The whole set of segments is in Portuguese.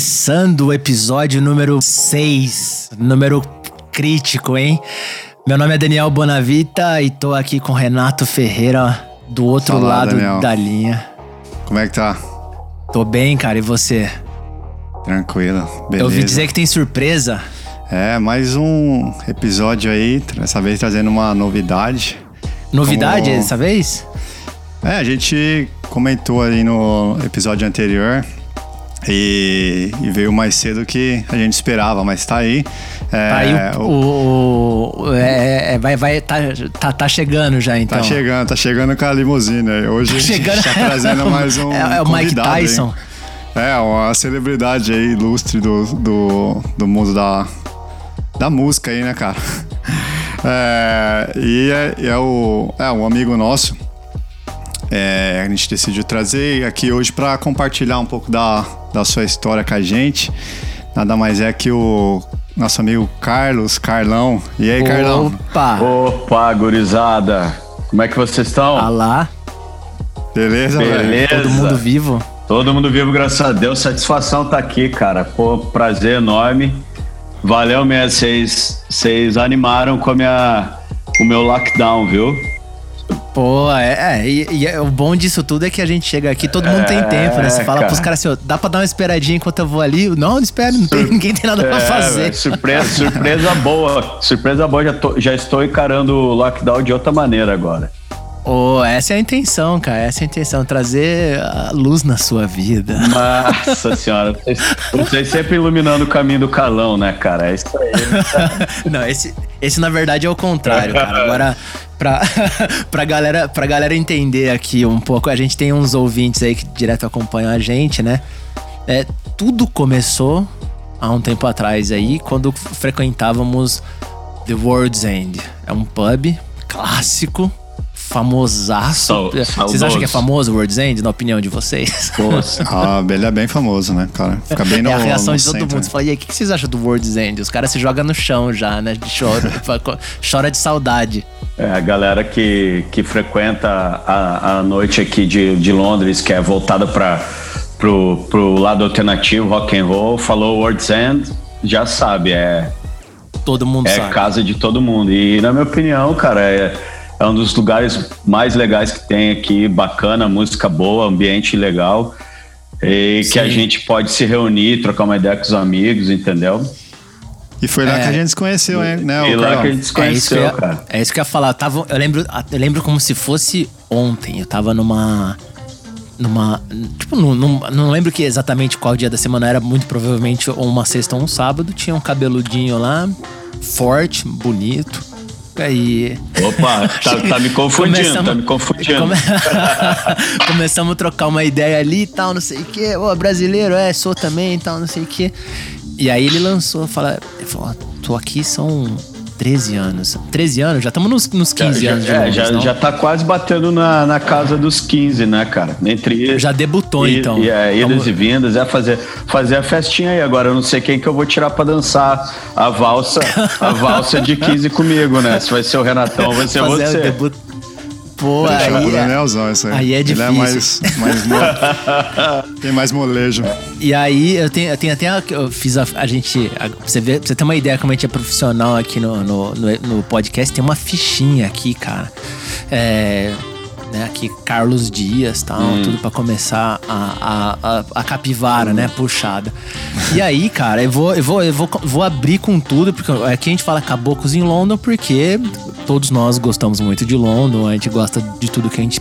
começando o episódio número 6, número crítico, hein? Meu nome é Daniel Bonavita e tô aqui com Renato Ferreira do outro lado Daniel. da linha. Como é que tá? Tô bem, cara, e você? Tranquilo, beleza. Eu ouvi dizer que tem surpresa. É, mais um episódio aí, dessa vez trazendo uma novidade. Novidade Como- dessa vez? É, a gente comentou aí no episódio anterior e, e veio mais cedo que a gente esperava, mas tá aí. É, Tá aí o. o- o- o- é, é, vai, vai, tá, tá, tá chegando já então. Tá chegando, tá chegando com a limusine. aí. Hoje Tá chegando. tá trazendo mais um É, é o Mike. Tyson. É, uma celebridade aí ilustre do, do, do mundo da, da música aí, né, cara? É, e é, é o, é um amigo nosso. É, a gente decidiu trazer aqui hoje para compartilhar um pouco da, da sua história com a gente. Nada mais é que o nosso amigo Carlos, Carlão. E aí, Carlão? Opa! Opa, gurizada! Como é que vocês estão? Ah lá, Beleza, velho? Beleza. todo mundo vivo. Todo mundo vivo, graças a Deus. Satisfação tá aqui, cara. Pô, prazer enorme. Valeu mesmo, vocês vocês animaram com a minha, o meu lockdown, viu? Pô, é, é, e, e é- o bom disso tudo é que a gente chega aqui, todo mundo tem É, tempo, né? Você fala cara. pros caras assim, ó, dá pra dar uma esperadinha enquanto eu vou ali? Não, não espera, não tem, ninguém tem nada pra É, fazer. velho, surpresa, surpresa boa. Surpresa boa, já, tô- já estou encarando o lockdown de outra maneira agora. Ô, essa é a intenção, cara, essa é a intenção, trazer a luz na sua vida. Nossa senhora, vocês, vocês sempre iluminando o caminho do calão, né, cara? É isso aí. Não, esse, esse na verdade é o contrário, cara. Agora, pra, pra, galera, pra galera entender aqui um pouco, a gente tem uns ouvintes aí que direto acompanham a gente, né? É, tudo começou há um tempo atrás aí, quando frequentávamos The World's End. É um pub clássico, famosaço. Sau- Vocês acham que é famoso o World's End, na opinião de vocês? Ah, ele é bem famoso, né, cara? Fica bem no é a reação no de todo centro, mundo. Você fala, e aí, o que vocês acham do World's End? Os caras se jogam no chão já, né? Chora, chora de saudade. É, a galera que, que frequenta a, a noite aqui de, de Londres, que é voltada para pro, pro lado alternativo, rock and roll, falou World's End, já sabe, é, Todo mundo é sabe. casa de todo mundo. E na minha opinião, cara, é, é um dos lugares mais legais que tem aqui, bacana, música boa, ambiente legal. E que a Sim. gente pode se reunir, trocar uma ideia com os amigos, entendeu? E foi lá É. que a gente se conheceu, hein, né, e o lá que a gente se É isso, que eu conheceu, ia, cara. é isso que eu ia falar. Eu, tava, eu, lembro, eu lembro como se fosse ontem. Eu tava numa. Numa. Tipo, num, num- não lembro que exatamente qual dia da semana era, muito provavelmente ou uma sexta ou um sábado. Tinha um cabeludinho lá, forte, bonito. Aí. Opa, tá, tá me confundindo, Começamos- tá me confundindo. Come- Começamos a trocar uma ideia ali e tal, não sei o quê. Ô, brasileiro, é, sou também e tal, não sei o quê. E aí ele lançou, fala, ele falou, tô aqui são 13 anos. 13 anos? Já estamos nos, nos 15 já, anos de é, Londres, já, não? já tá quase batendo na, na casa dos 15, né, cara? Entre Já debutou, e, então. E, é, idas Vamos- e vindas, é fazer, fazer a festinha aí. Agora eu não sei quem que eu vou tirar pra dançar a valsa, a valsa de 15 comigo, né? Se vai ser o Renatão, vai ser fazer o você. debut. Pô, Deixa aí, pro é- Danielzão isso aí. aí é Ele é difícil. mais, mais mo- tem mais molejo. E aí, eu tenho, eu tenho até. Eu fiz a, a gente. a- pra você, ver, pra você ter uma ideia como a gente é profissional aqui no, no, no, no podcast, tem uma fichinha aqui, cara. É. Né, aqui, Carlos Dias tal, tudo pra começar a, a, a, a capivara, né? Puxada. E aí, cara, eu vou, eu vou, eu vou, vou abrir com tudo, porque aqui a gente fala caboclos em London, porque todos nós gostamos muito de London, a gente gosta de tudo que a gente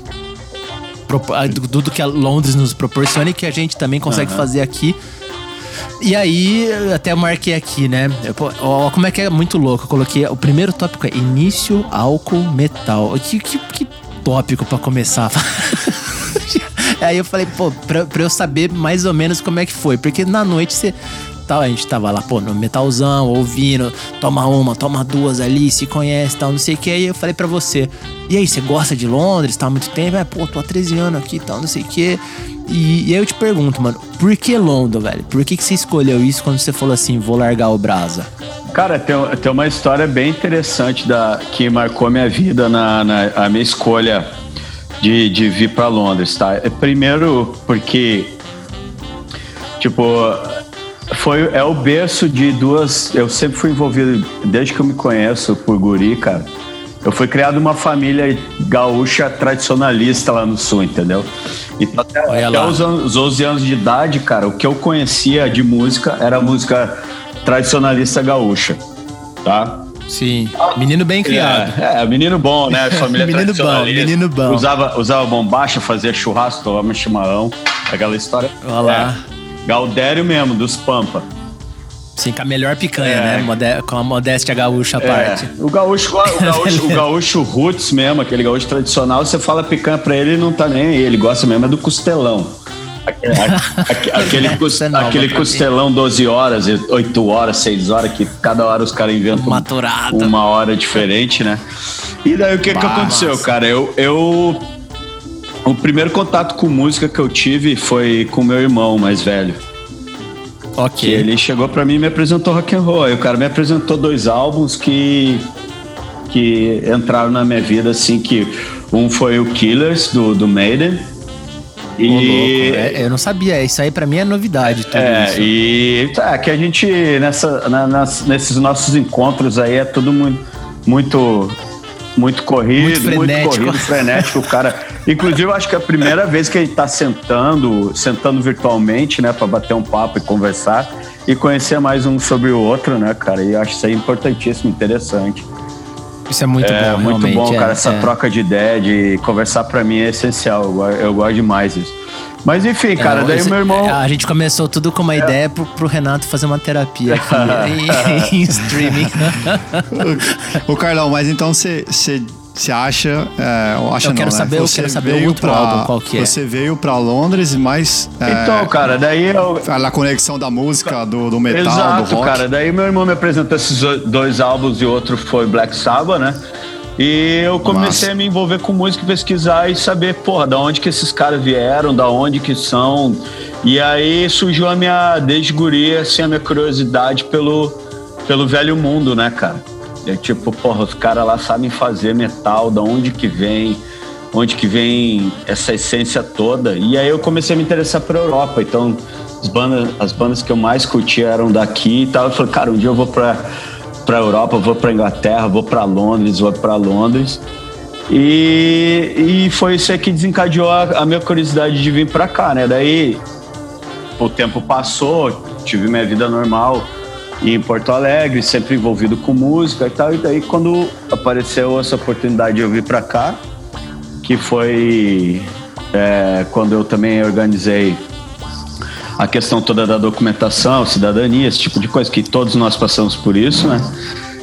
tudo que a Londres nos proporciona e que a gente também consegue fazer aqui. E aí, eu até marquei aqui, né? Ó, como é que é muito louco. Eu coloquei. O primeiro tópico é início, álcool, metal. Que, que, que tópico pra começar. aí eu falei, pô, pra, pra eu saber mais ou menos como é que foi. Porque na noite você. Tal, a gente tava lá, pô, no metalzão, ouvindo, toma uma, toma duas ali, se conhece tal, não sei o que. Aí eu falei pra você, e aí, você gosta de Londres? Tá há muito tempo? É, pô, tô há 13 anos aqui tal, não sei o que. E, e aí eu te pergunto, mano, por que London, velho? Por que, que você escolheu isso quando você falou assim, vou largar o Brasa? Cara, tem, tem uma história bem interessante da, que marcou minha vida na, na a minha escolha de, de vir para Londres, tá? É, Primeiro porque, tipo, foi, é o berço de duas. Eu sempre fui envolvido, desde que eu me conheço por guri, cara. Eu fui criado uma família gaúcha tradicionalista lá no sul, entendeu? Então, até, até os, os 11 anos de idade, cara, o que eu conhecia de música era música tradicionalista gaúcha, tá? Sim. Menino bem criado. É, é menino bom, né? Família menino bom, menino bom. Usava, usava bombacha, fazia churrasco, tomava chimarrão. Aquela história. Olha lá. É, Galdério mesmo, dos Pampa. Sim, com a melhor picanha, é. né? Modé com a modéstia gaúcha à é. parte. O gaúcho, o gaúcho, o gaúcho roots mesmo, aquele gaúcho tradicional, você fala picanha pra ele, ele não tá nem aí. Ele gosta mesmo é do costelão. Aquele, aquele costelão 12 horas, 8 horas, 6 horas, que cada hora os caras inventam Maturado. uma hora diferente, né? E daí o que, que aconteceu, cara? Eu, eu. O primeiro contato com música que eu tive foi com meu irmão mais velho. Ok. ele chegou para mim e me apresentou rock and roll. Aí o cara me apresentou dois álbuns que que entraram na minha vida assim que um foi o Killers do, do Maiden e é, eu não sabia, isso aí para mim é novidade. Tudo é, isso. e tá, que a gente nessa, na, nas, nesses nossos encontros aí é tudo muito, muito, muito corrido, muito, muito corrido, frenético. O cara, inclusive, eu acho que é a primeira vez que ele tá sentando, sentando virtualmente, né, para bater um papo e conversar e conhecer mais um sobre o outro, né, cara? E eu acho isso aí importantíssimo, interessante. Isso é muito é, bom, muito bom, cara. É, essa é. troca de ideia, de conversar para mim é essencial. Eu, eu, gosto demais disso. Mas enfim, cara, é, daí esse, meu irmão. A gente começou tudo com uma é. ideia pro, pro Renato fazer uma terapia aqui em, em streaming. Ô, Carlão, mas então você você acha, é, acha eu quero não, saber, né? eu quero saber o outro pra, álbum, qual que é. Você veio para Londres, mas... É, então, cara, daí eu... A conexão da música, do, do metal, Exato, do rock. cara, daí meu irmão me apresentou esses dois álbuns e outro foi Black Sabbath, né? E eu comecei Massa. a me envolver com música, pesquisar e saber, porra, da onde que esses caras vieram, da onde que são. E aí surgiu a minha, desde guria, assim, a minha curiosidade pelo, pelo velho mundo, né, cara? É tipo, porra, os caras lá sabem fazer metal, da onde que vem, onde que vem essa essência toda. E aí eu comecei a me interessar por Europa. Então, as bandas, as bandas que eu mais curtia eram daqui e tal. Eu falei, cara, um dia eu vou pra, pra Europa, vou pra Inglaterra, vou pra Londres, vou pra Londres. E, e foi isso aí que desencadeou a, a minha curiosidade de vir pra cá, né? Daí o tempo passou, tive minha vida normal em Porto Alegre, sempre envolvido com música e tal. E daí quando apareceu essa oportunidade de eu vir para cá, que foi é, quando eu também organizei a questão toda da documentação, cidadania, esse tipo de coisa, que todos nós passamos por isso, né?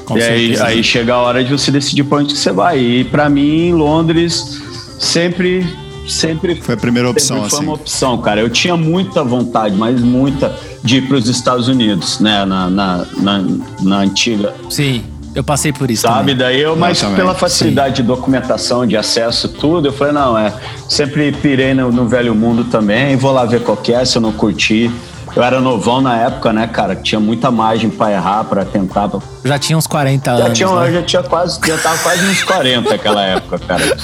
Com e aí, aí, chega a hora de você decidir para onde você vai. E para mim, Londres sempre sempre foi a primeira opção foi assim. uma opção cara eu tinha muita vontade mas muita de ir para os Estados Unidos né na, na, na, na, antiga sim eu passei por isso sabe também. daí eu mas pela facilidade sim. de documentação de acesso tudo eu falei não é sempre pirei no, no velho mundo também vou lá ver qual é se eu não curtir eu era novão na época, né, cara? Tinha muita margem pra errar, pra tentar. Pra... Já tinha uns 40 já anos. Tinha, né? Eu já tinha quase, já tava quase uns 40 naquela época, cara.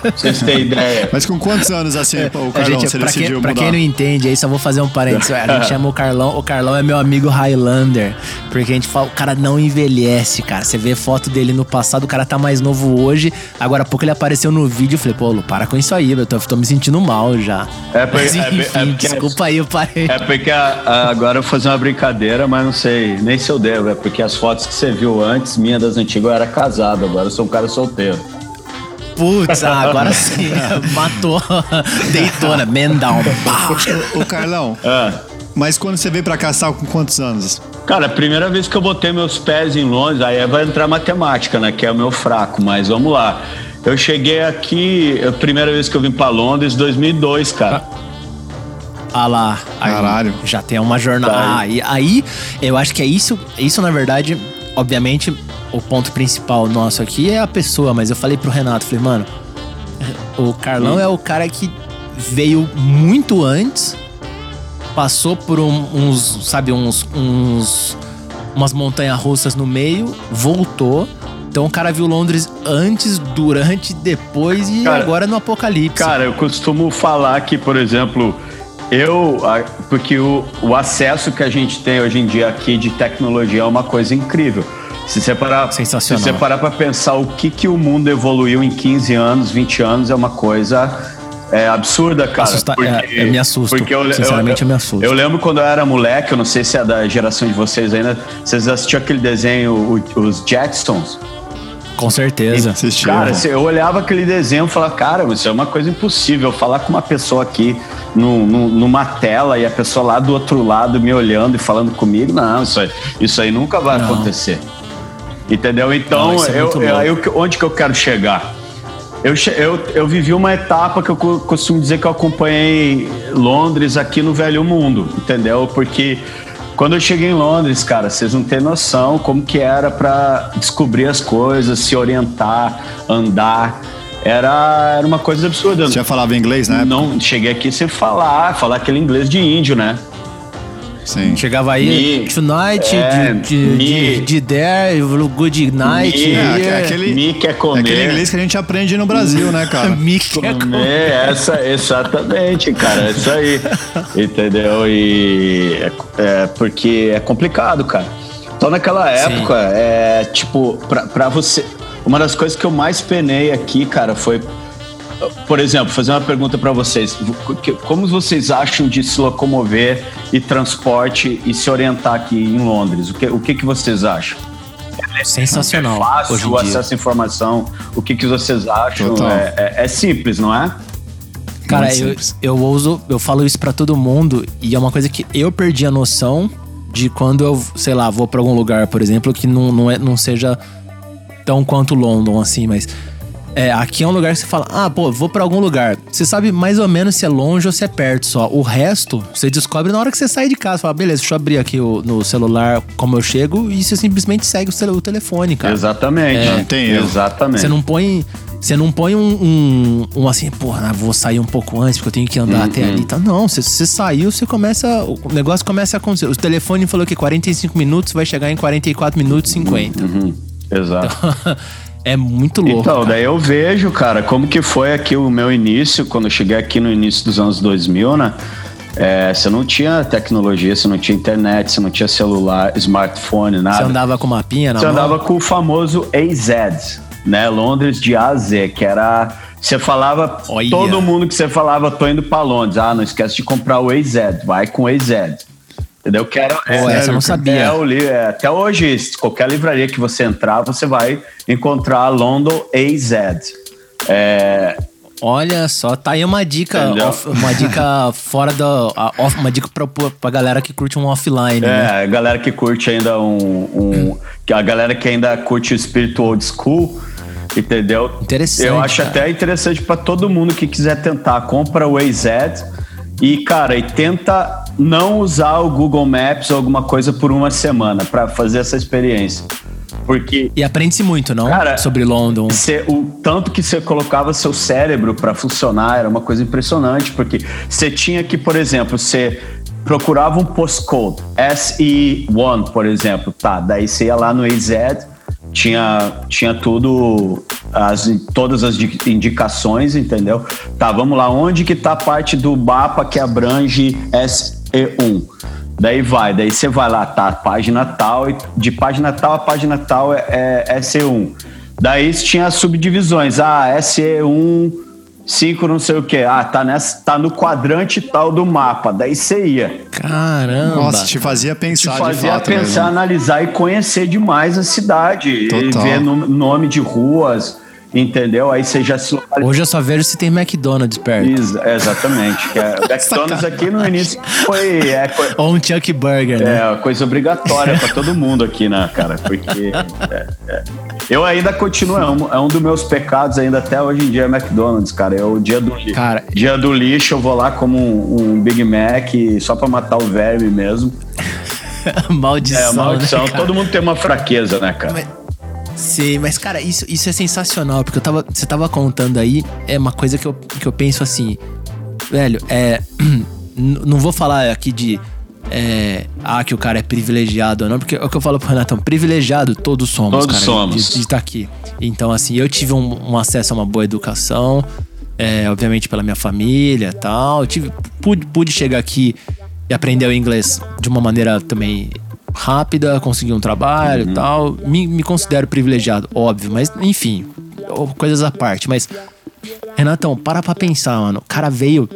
pra vocês terem ideia. Mas com quantos anos assim, é, o Carlão, gente, você pra decidiu quem, mudar? Pra quem não entende, aí só vou fazer um parênteses. A gente chama o Carlão, o Carlão é meu amigo Highlander. Porque a gente fala, o cara não envelhece, cara. Você vê foto dele no passado, o cara tá mais novo hoje. Agora há pouco ele apareceu no vídeo, eu falei, pô, Lu, para com isso aí, eu tô, tô me sentindo mal já. É, porque, Mas, enfim, é, é porque, desculpa aí, eu parei. É porque a, a, agora fazer uma brincadeira, mas não sei nem se eu devo, é porque as fotos que você viu antes, minha das antigas, eu era casado, agora eu sou um cara solteiro. Putz, ah, agora sim, matou, deitou, né? Man down. Ô, Carlão, ah. mas quando você veio pra tava com quantos anos? Cara, a primeira vez que eu botei meus pés em Londres, aí vai entrar matemática, né? Que é o meu fraco, mas vamos lá. Eu cheguei aqui, a primeira vez que eu vim pra Londres, 2002, cara. Ah. Ah lá. Aí Caralho. Já tem uma jornada. Ah, e aí, eu acho que é isso. Isso, na verdade, obviamente, o ponto principal nosso aqui é a pessoa, mas eu falei pro Renato, falei, mano, o Carlão hum. é o cara que veio muito antes, passou por um, uns, sabe, uns, uns umas montanhas russas no meio, voltou. Então o cara viu Londres antes, durante, depois e cara, agora no apocalipse. Cara, eu costumo falar que, por exemplo, Eu, porque o, o acesso que a gente tem hoje em dia aqui de tecnologia é uma coisa incrível. Se você parar, Sensacional. Se você parar para pensar o que, que o mundo evoluiu em 15 anos, 20 anos, é uma coisa é, absurda, cara. Assusta porque, é, me assusto. Porque eu, Sinceramente, eu, eu, me assusto. Eu lembro quando eu era moleque, eu não sei se é da geração de vocês ainda, vocês assistiam aquele desenho, os Jetsons? Com certeza. E, cara, eu olhava aquele desenho e falava, cara, isso é uma coisa impossível. Falar com uma pessoa aqui no, no, numa tela e a pessoa lá do outro lado me olhando e falando comigo, não, isso aí, isso aí nunca vai não. acontecer. Entendeu? Então, não, é eu, eu, eu, onde que eu quero chegar? Eu, eu, eu vivi uma etapa que eu costumo dizer que eu acompanhei Londres aqui no Velho Mundo, entendeu? Porque quando eu cheguei em Londres, cara, vocês não têm noção como que era para descobrir as coisas, se orientar, andar. Era, era uma coisa absurda. Você já falava inglês, né? Não, cheguei aqui sem falar, falar aquele inglês de índio, né? Sim. Chegava aí, me, tonight, é, de, de, de, there, good night. Me, é, aquele, me quer comer. aquele inglês que a gente aprende no Brasil, né, cara? me quer comer. Essa, exatamente, cara, é isso aí. Entendeu? E é, é, porque é complicado, cara. Então, naquela época, Sim. é tipo, pra, pra você. Uma das coisas que eu mais penei aqui, cara, foi por exemplo, fazer uma pergunta para vocês. Como vocês acham de se locomover e transporte e se orientar aqui em Londres? O que, o que, que vocês acham? Sensacional. É fácil o acesso à informação. O que, que vocês acham? É, é, é, simples, não é? Cara, eu, eu uso, eu falo isso para todo mundo e é uma coisa que eu perdi a noção de quando eu, sei lá, vou para algum lugar, por exemplo, que não, não, é, não seja tão quanto London, assim, mas é, aqui é um lugar que você fala, ah, pô, vou para algum lugar. Você sabe mais ou menos se é longe ou se é perto só. O resto, você descobre na hora que você sai de casa. Fala, beleza, deixa eu abrir aqui o, no celular como eu chego e você simplesmente segue o, o telefone, cara. Exatamente. É, não tem. Exatamente. Você não põe. Você não põe um, um, um, assim, porra, vou sair um pouco antes porque eu tenho que andar até ali. Tá? Não, você, você saiu, você começa. O negócio começa a acontecer. O telefone falou que 45 minutos vai chegar em 44 minutos e 50. Uhum. Exato. Então, É muito louco. Então, cara. daí eu vejo, cara, como que foi aqui o meu início, quando eu cheguei aqui no início dos anos 2000, né? É, você não tinha tecnologia, você não tinha internet, você não tinha celular, smartphone, nada. Você andava com mapinha, não? Você andava com o famoso AZ, né? Londres de AZ, que era. Você falava, Olha. todo mundo que você falava, tô indo pra Londres. Ah, não esquece de comprar o AZ, vai com o AZ. Entendeu? Que era, Pô, é, essa eu não sabia. É, até hoje, qualquer livraria que você entrar, você vai encontrar London AZ. É, Olha só, tá aí uma dica, off, uma dica fora da. Off, uma dica pra, pra galera que curte um offline. É, né? a galera que curte ainda um. um a galera que ainda curte o espírito old school, entendeu? Interessante. Eu acho cara. até interessante para todo mundo que quiser tentar. Compra o AZ e, cara, e tenta não usar o Google Maps ou alguma coisa por uma semana para fazer essa experiência. Porque. E aprende-se muito, não? Cara, Sobre London. Cê, o tanto que você colocava seu cérebro para funcionar era uma coisa impressionante, porque você tinha que, por exemplo, você procurava um postcode, SE1, por exemplo, tá, daí você ia lá no EZ, tinha, tinha tudo, as, todas as indicações, entendeu? Tá, vamos lá, onde que tá a parte do mapa que abrange SE1? Daí vai, daí você vai lá, tá, página tal, de página tal a página tal é, é SE1. Daí tinha as subdivisões, ah, SE1 5 não sei o que. Ah, tá, nessa, tá no quadrante tal do mapa. Daí você ia. Caramba. Nossa, te fazia pensar te fazia fato, pensar, mesmo. analisar e conhecer demais a cidade. Total. E ver no, nome de ruas Entendeu? Aí você já se Hoje eu só vejo se tem McDonald's perto. Isso, exatamente. Que é, McDonald's aqui no início foi. É, Ou um Chuck Burger, né? É, coisa obrigatória para todo mundo aqui, né, cara? Porque. É, é. Eu ainda continuo, é um, é um, dos meus pecados ainda até hoje em dia é McDonald's, cara. É o dia do cara, dia do lixo, eu vou lá como um, um Big Mac só para matar o verme mesmo. maldição. É, maldição. Né, todo mundo tem uma fraqueza, né, cara? Mas... Sim, mas cara, isso, isso é sensacional, porque eu tava, você tava contando aí, é uma coisa que eu, que eu penso assim, velho, é. não vou falar aqui de. É, ah, que o cara é privilegiado ou não, porque é o que eu falo pro Renatão, privilegiado todos somos, todos cara, somos. De, estar tá aqui. Então, assim, eu tive um, um, acesso a uma boa educação, é, obviamente pela minha família tal. tive, pude, pude chegar aqui e aprender o inglês de uma maneira também rápida, conseguir um trabalho e uhum. tal. Me, me considero privilegiado, óbvio, mas enfim, coisas à parte. Mas, Renatão, para pra pensar, mano. O cara veio.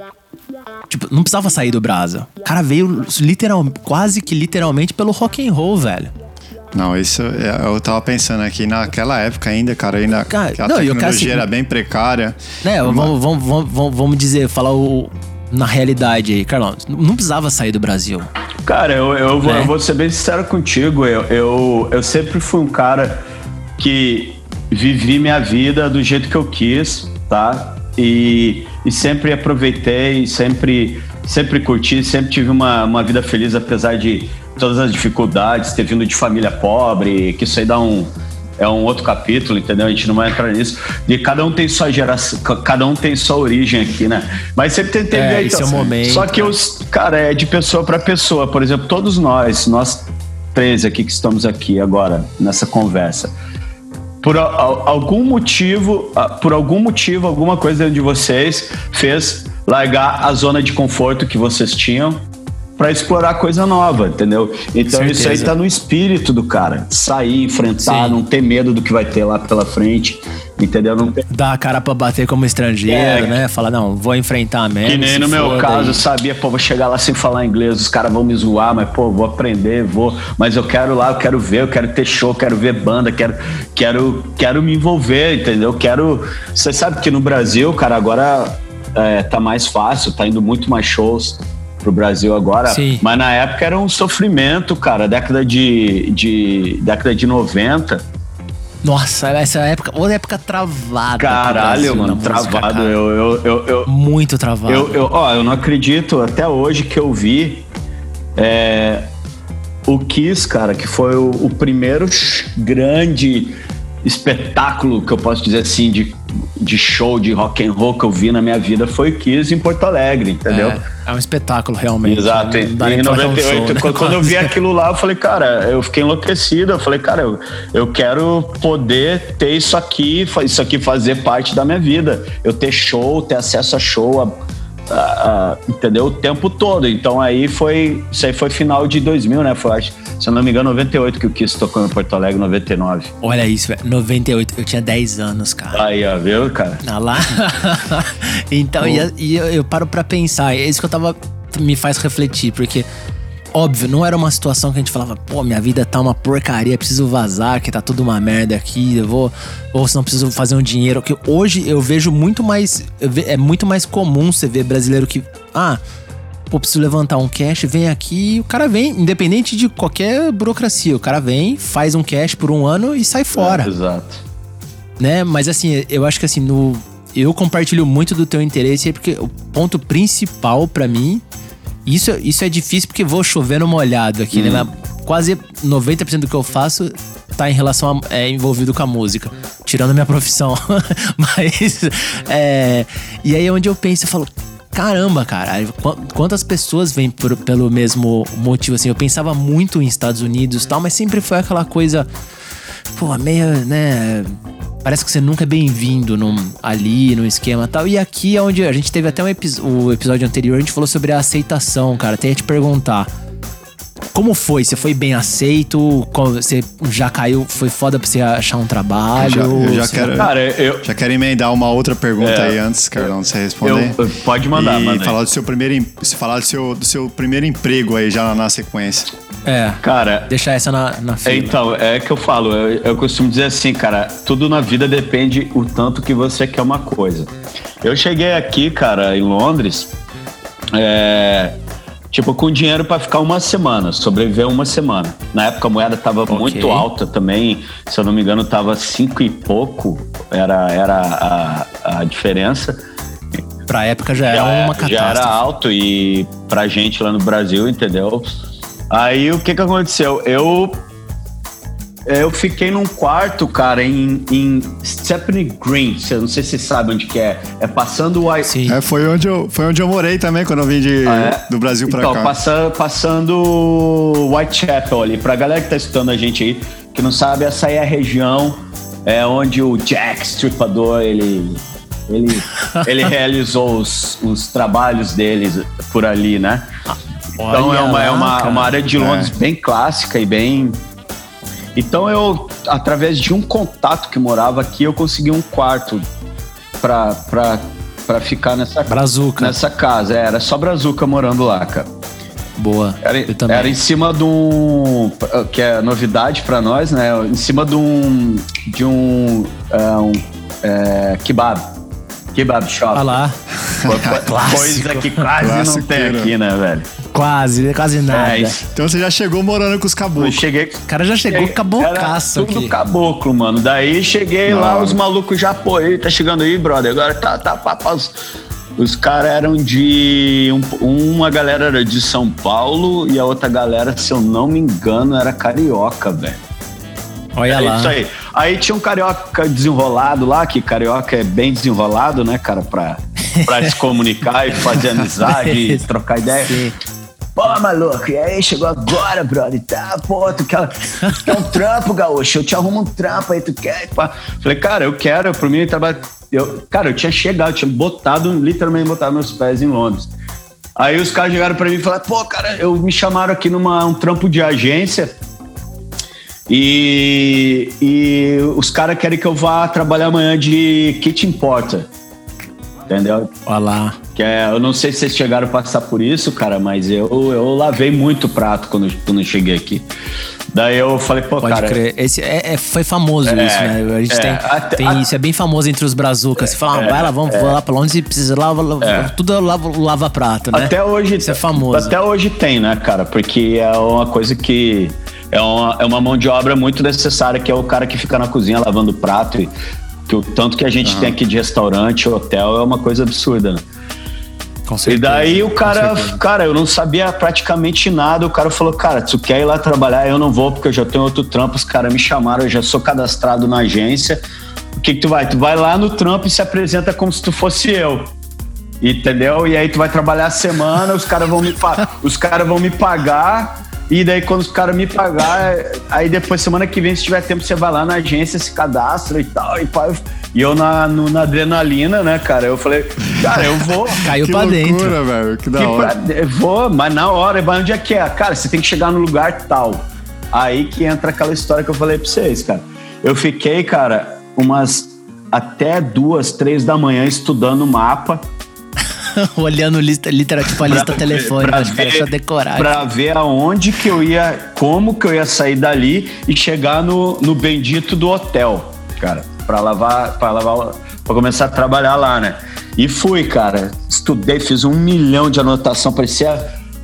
Tipo, não precisava sair do Brasa. O cara veio literal, quase que literalmente pelo rock and roll, velho. Não, isso é, eu tava pensando aqui naquela época ainda, cara, ainda cara, a não, tecnologia assim, era bem precária. Né, vamos, vamos, vamos, vamos dizer, falar o, na realidade aí, Carlão, não precisava sair do Brasil. Cara, eu, eu, vou, né? eu vou ser bem sincero contigo. Eu, eu, eu sempre fui um cara que vivi minha vida do jeito que eu quis, tá? E, e sempre aproveitei, sempre, sempre curti, sempre tive uma, uma vida feliz, apesar de todas as dificuldades, ter vindo de família pobre, que isso aí dá um, é um outro capítulo, entendeu? A gente não vai entrar nisso. E cada um tem sua geração, cada um tem sua origem aqui, né? Mas sempre tentei é, ver. Esse é o momento. Só que os, cara, é de pessoa para pessoa. Por exemplo, todos nós, nós três aqui que estamos aqui agora nessa conversa. Por algum motivo, por algum motivo, alguma coisa dentro de vocês fez largar a zona de conforto que vocês tinham para explorar coisa nova, entendeu? Então isso aí tá no espírito do cara. Sair, enfrentar, Sim. não ter medo do que vai ter lá pela frente. Entendeu? Não ter... Dá a cara pra bater como estrangeiro, é, né? Falar, não, vou enfrentar mesmo. Que nem no meu caso, eu sabia, pô, vou chegar lá sem falar inglês, os caras vão me zoar, mas, pô, vou aprender, vou. Mas eu quero lá, eu quero ver, eu quero ter show, quero ver banda, quero, quero, quero me envolver, entendeu? Quero. Você sabe que no Brasil, cara, agora é, tá mais fácil, tá indo muito mais shows pro Brasil agora. Sim. Mas na época era um sofrimento, cara. Década de, de, década de 90. Nossa, essa época, outra época travada. Caralho, mano, travado. eu, eu, eu, eu, Muito travado. Eu, eu, ó, eu não acredito até hoje que eu vi é, o Kiss, cara, que foi o, o primeiro grande espetáculo que eu posso dizer assim de, de show de rock and roll que eu vi na minha vida foi Kiss em Porto Alegre, entendeu? É, é um espetáculo realmente. Exato. Né? Em 98, um show, né? quando eu vi aquilo lá, eu falei, cara, eu fiquei enlouquecido. Eu falei, cara, eu, eu quero poder ter isso aqui, isso aqui fazer parte da minha vida. Eu ter show, ter acesso a show, a, a, a, entendeu? O tempo todo. Então aí foi, isso aí foi final de 2000, né? Foi acho se eu não me engano, 98 que o Kiss tocou em Porto Alegre, 99. Olha isso, velho. 98. Eu tinha 10 anos, cara. Aí, ó, viu, cara? Ah lá. então, e, e eu, eu, paro pra pensar. É isso que eu tava. Me faz refletir, porque. Óbvio, não era uma situação que a gente falava, pô, minha vida tá uma porcaria, preciso vazar, que tá tudo uma merda aqui, eu vou. Ou se não preciso fazer um dinheiro. Que hoje eu vejo muito mais. É muito mais comum você ver brasileiro que. Ah, pô, preciso levantar um cash, vem aqui, o cara vem, independente de qualquer burocracia, o cara vem, faz um cash por um ano e sai fora. É, exato. Né? Mas assim, eu acho que assim, no eu compartilho muito do teu interesse porque o ponto principal para mim isso, isso é difícil porque vou chovendo molhado aqui, né? hum. né? Quase 90% do que eu faço tá em relação a, é envolvido com a música, tirando a minha profissão. Mas é, e aí é onde eu penso, eu falo, caramba, cara, quantas pessoas vêm por, pelo mesmo motivo, assim, eu pensava muito em Estados Unidos e tal, mas sempre foi aquela coisa, pô, meio, né, parece que você nunca é bem-vindo ali, no esquema tal, e aqui é onde a gente teve até um o episódio anterior, a gente falou sobre a aceitação, cara, até ia te perguntar, como foi? Você foi bem aceito? Você já caiu? Foi foda pra você achar um trabalho? Eu já, eu já quero, cara, eu, já quero emendar uma outra pergunta é, aí antes, Carlão, você responder. Eu, pode mandar, e manda falar do seu primeiro, se falar do seu, do seu primeiro emprego aí já na sequência. É, cara. Deixar essa na, na fila. Então, é que eu falo, eu, eu costumo dizer assim, cara, tudo na vida depende o tanto que você quer uma coisa. Eu cheguei aqui, cara, em Londres, é, Tipo, com dinheiro para ficar uma semana, sobreviver uma semana. Na época a moeda tava okay. muito alta também, se eu não me engano, tava cinco e pouco, era, era a, a diferença. Pra época já era já, uma catástrofe. Já era alto e pra gente lá no Brasil, entendeu? Aí o que que aconteceu? Eu eu fiquei num quarto, cara, em, em Stepney Green. Não sei se você sabe onde que é. É passando o White... É, foi onde, eu, foi onde eu morei também, quando eu vim de, ah, é? do Brasil pra então, cá. Passa, passando Whitechapel ali. Pra galera que tá escutando a gente aí, que não sabe, essa aí é a região é onde o Jack Stripador, ele Ele, ele realizou os, os trabalhos deles por ali, né? Então Olha é uma, é lá, uma, cara. uma área de Londres bem clássica e bem. Então eu, através de um contato que morava aqui, eu consegui um quarto pra, pra, pra ficar nessa, Brazuca. nessa casa. É, Era só Brazuca morando lá, cara. Boa. Era, eu também. era em cima de um. que é novidade pra nós, né? Em cima de um. de um. é, um é, kebab. Kebab shop. Olha lá. Coisa que quase não tem aqui, né, velho? Quase, quase nada. É, isso. Então você já chegou morando com os Eu caboclos. cheguei. O cara já chegou cabocaço Era tudo aqui. caboclo, mano. Daí cheguei Da lá, os malucos já, pô, aí, tá chegando aí, brother. Agora tá, tá, papo. Os, os caras eram de. um- uma galera era de São Paulo e a outra galera, se eu não me engano, era carioca, velho. Olha É lá. isso aí. Aí tinha um carioca desenrolado lá, que carioca é bem desenrolado, né, cara, pra, pra se comunicar e fazer amizade, e trocar ideia. Sim. Pô, maluco, e aí, chegou agora, brother? Tá, pô, tu quer, quer um trampo, gaúcho? Eu te arrumo um trampo aí, tu quer? Pá. Falei, cara, eu quero, por mim, trabalho. Eu, cara, eu tinha chegado, eu tinha botado, literalmente botado meus pés em Londres. Aí os caras chegaram pra mim e falaram, pô, cara, eu me chamaram aqui numa um trampo de agência e, e os caras querem que eu vá trabalhar amanhã de kitchen porter. Entendeu? Olha lá. Que é, eu não sei se vocês chegaram a passar por isso, cara, mas eu, eu lavei muito prato quando, quando eu cheguei aqui. Daí eu falei, pô, Pode cara. crer. Esse é, é- foi famoso É, isso, né? A gente é, tem, até- tem a- isso, é bem famoso entre os brazucas. Você fala, ah, vai lá, vamos vou lá pra Londres e precisa lava, lava- É. tudo lava, lava prato, né? Até hoje. Isso é famoso. Até hoje tem, né, cara? Porque é uma coisa que. É uma, é uma mão de obra muito necessária, que é o cara que fica na cozinha lavando prato. E, que o tanto que a gente tem aqui de restaurante, hotel, é uma coisa absurda, né? Com E certeza, daí o cara, certeza. cara, eu não sabia praticamente nada. O cara falou, cara, tu quer ir lá trabalhar? Eu não vou, porque eu já tenho outro trampo. Os caras me chamaram, eu já sou cadastrado na agência. O que, que tu vai? Tu vai lá no trampo e se apresenta como se tu fosse eu. Entendeu? E aí tu vai trabalhar a semana, os caras vão me os caras vão me pagar. E daí quando os caras me pagar, aí depois semana que vem, se tiver tempo, você vai lá na agência, se cadastra e tal. E, pá, e eu na, no- na adrenalina, né, cara? Eu falei, cara, eu vou. Caiu que pra loucura, dentro. velho. Que da Que hora. pra- eu vou, mas na hora, mas onde é que é? Cara, você tem que chegar no lugar tal. Aí que entra aquela história que eu falei pra vocês, cara. Eu fiquei, cara, umas até duas, três da manhã estudando o mapa. Olhando lista, literal, tipo a lista telefônica, pra caras ver- decorar. Pra ver aonde que eu ia, como que eu ia sair dali e chegar no, no bendito do hotel, cara, pra lavar, pra lavar, pra começar a trabalhar lá, né? E fui, cara, estudei, fiz um milhão de anotação, parecia,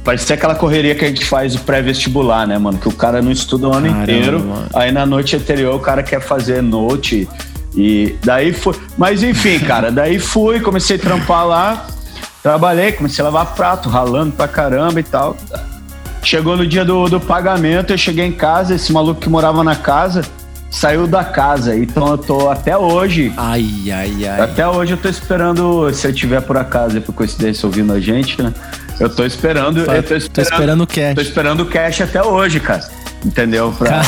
parecia aquela correria que a gente faz o pré-vestibular, né, mano? Que o cara não estuda o ano Caramba, inteiro, mano. aí na noite anterior o cara quer fazer note e daí foi, mas enfim, cara, daí fui, comecei a trampar lá, trabalhei, comecei a lavar prato, ralando pra caramba e tal. Chegou no dia do, do pagamento, eu cheguei em casa, esse maluco que morava na casa saiu da casa, então eu tô até hoje, Ai, ai, ai. até hoje eu tô esperando, se eu tiver por acaso, e por coincidência ouvindo a gente, né? Eu tô esperando, eu tô esperando, Tô esperando o cash. tô esperando o cash até hoje, cara. Entendeu? Pra,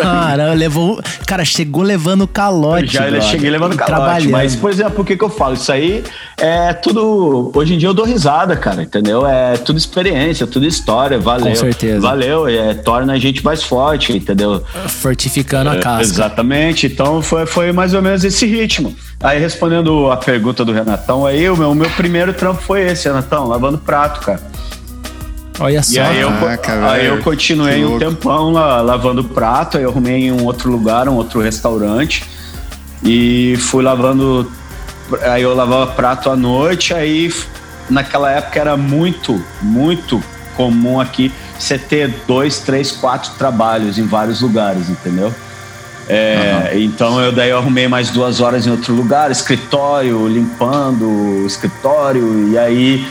Cara, levou. Cara, chegou levando calote. Já eu brother. cheguei levando calote. Mas, por exemplo, o que, que eu falo? Isso aí é tudo. Hoje em dia eu dou risada, cara, entendeu? É tudo experiência, tudo história. Valeu. Com certeza. Valeu. É, torna a gente mais forte, entendeu? Fortificando a É, casca. Exatamente. Então foi, foi mais ou menos esse ritmo. Aí respondendo a pergunta do Renatão, aí o meu, o meu primeiro trampo foi esse, Renatão, lavando prato, cara. Olha só. E aí eu, Caraca, aí velho, eu continuei um tempão lá lavando prato, aí eu arrumei em um outro lugar, um outro restaurante e fui lavando. Aí eu lavava prato à noite, aí naquela época era muito, muito comum aqui você ter dois, três, quatro trabalhos em vários lugares, entendeu? É, Então eu daí eu arrumei mais duas horas em outro lugar, escritório, limpando o escritório, e aí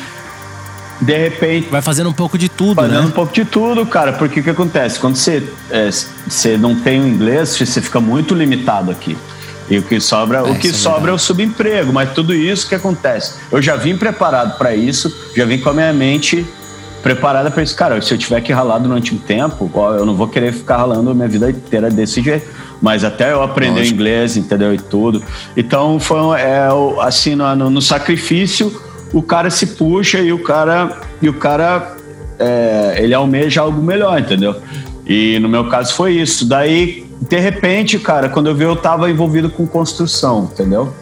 de repente Vai fazendo um pouco de tudo, Fazendo um né? pouco de tudo, cara, porque o que acontece? Quando você, é, você não tem o inglês, você fica muito limitado aqui. E o que sobra, o que é sobra é o subemprego, mas tudo isso que acontece. Eu já vim preparado para isso, já vim com a minha mente preparada para isso. Cara, se eu tiver que ralar durante um tempo, ó, eu não vou querer ficar ralando a minha vida inteira desse jeito. mas até eu aprender Lógico. inglês, entendeu? E tudo. Então foi é, assim, no, no, sacrifício, o cara se puxa e o cara, e o cara é, ele almeja algo melhor, entendeu? E no meu caso foi isso. Daí, de repente, cara, quando eu vi, eu tava envolvido com construção, entendeu?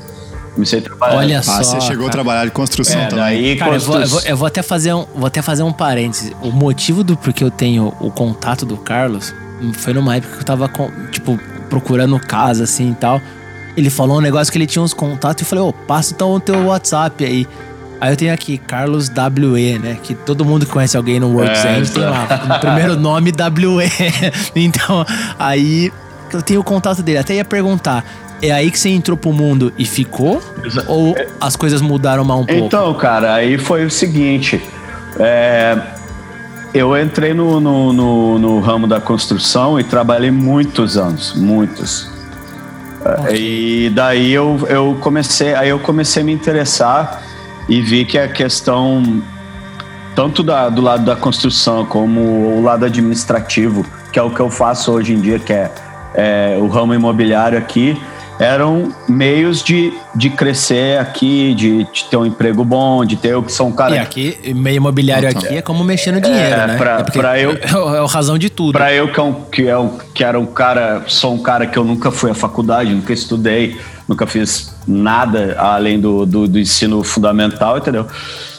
Comecei a trabalhar. Olha só. Ah, você chegou cara. a trabalhar de construção é, também. Daí, cara, constru... eu, vou, eu, vou, eu, vou, até fazer um, vou até fazer um parêntese. O motivo do porquê eu tenho o contato do Carlos foi numa época que eu tava, com, tipo, procurando casa, assim e tal. Ele falou um negócio que ele tinha uns contatos e eu falei, ô, oh, passa então o teu WhatsApp aí. Aí eu tenho aqui Carlos WE, né? Que todo mundo que conhece alguém no World's é, End tem lá. O primeiro nome WE. então, aí eu tenho o contato dele. Até ia perguntar. É aí que você entrou pro mundo e ficou? Exato. Ou as coisas mudaram mal um pouco? Então, cara, aí foi o seguinte. É, eu entrei no, no, no, no, ramo da construção e trabalhei muitos anos, muitos. Okay. E daí eu, eu comecei, aí eu comecei a me interessar e vi que a questão tanto da, do lado da construção como o lado administrativo, que é o que eu faço hoje em dia, que é, é o ramo imobiliário aqui, eram meios de, de crescer aqui, de, de, ter um emprego bom, de ter o que são cara. E aqui, meio imobiliário aqui é como mexer no dinheiro, é, né? Pra, é pra eu, é a razão de tudo. Pra eu, que, é um, que, é um, que era um cara, sou um cara que eu nunca fui à faculdade, nunca estudei, nunca fiz nada além do, do, do ensino fundamental, entendeu?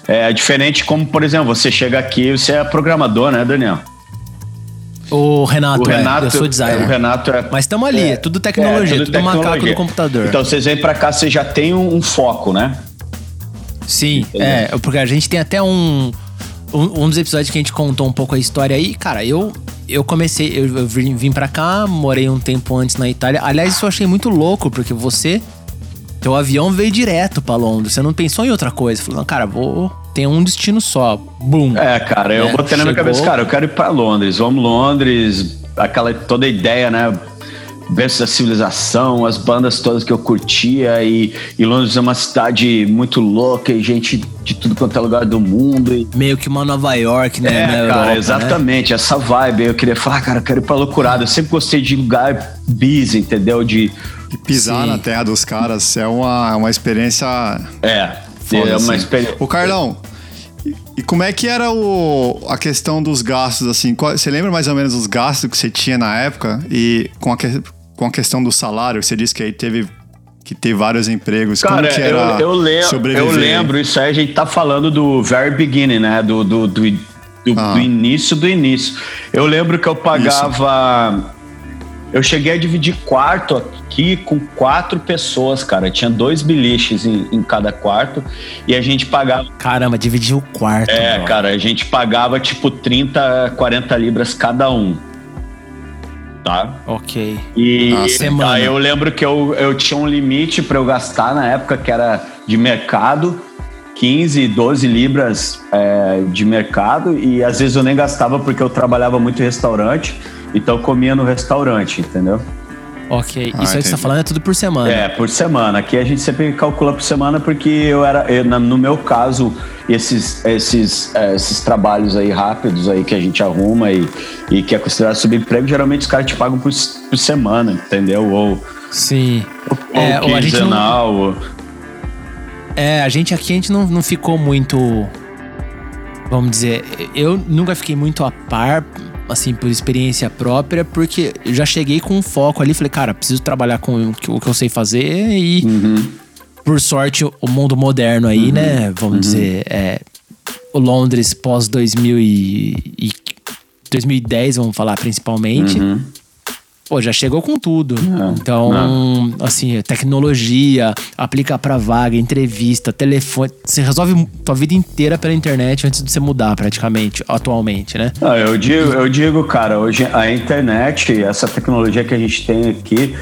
É diferente como, por exemplo, você chega aqui, você é programador, né, Daniel? O Renato, o Renato é, eu sou designer. É, o Renato é. Mas estamos ali, é, é, tudo tecnologia, é, tudo, tudo tecnologia. macaco no computador. Então vocês vêm para cá, você já tem um, um foco, né? Sim, Entendeu? é, porque a gente tem até um, um, um. dos episódios que a gente contou um pouco a história aí, cara, eu. Eu comecei, eu, vim, vim pra cá, morei um tempo antes na Itália. Aliás, isso eu achei muito louco, porque você teu avião veio direto para Londres. Você não pensou em outra coisa. Falou, não, cara, vou tem um destino só. Bum. É, cara, eu é, botei na minha cabeça, cara, eu quero ir para Londres. Vamos Londres, aquela toda a ideia, né? Versus da civilização, as bandas todas que eu curtia e, e, Londres é uma cidade muito louca e gente de tudo quanto é lugar do mundo. E... Meio que uma Nova York, né? É, cara, Europa, né? exatamente, né? essa vibe. Eu queria falar, cara, eu quero ir pra loucurada. Eu sempre gostei de lugar busy, entendeu? De e pisar Sim. na terra dos caras é uma, uma experiência. É, foda, é uma assim. experiência. O Carlão, e como é que era o, a questão dos gastos, assim? Qual, você lembra mais ou menos os gastos que você tinha na época? E com a, com a questão do salário, você disse que aí teve que ter vários empregos. Cara, Como que era eu, eu, lembro, eu lembro, isso aí a gente tá falando do very beginning, né? Do, do, do, do, ah. do início do início. Eu lembro que eu pagava. Isso. Eu cheguei a dividir quarto aqui com quatro pessoas, cara. Tinha dois biliches em, em cada quarto e a gente pagava. Caramba, dividiu o quarto. É, bro. cara, a gente pagava tipo 30, 40 libras cada um. Tá? Ok. E semana. Tá, eu lembro que eu, eu tinha um limite para eu gastar na época que era de mercado. 15, 12 libras é, de mercado e às vezes eu nem gastava porque eu trabalhava muito em restaurante, então eu comia no restaurante, entendeu? Ok, ah, isso aí que você tá falando é tudo por semana. É, por semana. Aqui a gente sempre calcula por semana porque eu era, eu, no meu caso, esses, esses, é, esses trabalhos aí rápidos aí que a gente arruma e, e que é considerado subemprego, geralmente os caras te pagam por, por semana, entendeu? Ou. Sim. Ou, é, ou quinzenal. Não... É, a gente aqui a gente não, não ficou muito. Vamos dizer, eu nunca fiquei muito a par assim, por experiência própria, porque eu já cheguei com um foco ali, falei, cara, preciso trabalhar com o que eu sei fazer e, uhum. por sorte, o mundo moderno aí, uhum. né, vamos uhum. dizer, é, o Londres pós 2000 e, e 2010, vamos falar principalmente, uhum pô, já chegou com tudo. Não, então, não. assim, tecnologia, aplica para vaga, entrevista, telefone. Você resolve tua vida inteira pela internet antes de você mudar, praticamente, atualmente, né? Não, eu digo, eu digo, cara, hoje a internet, essa tecnologia que a gente tem aqui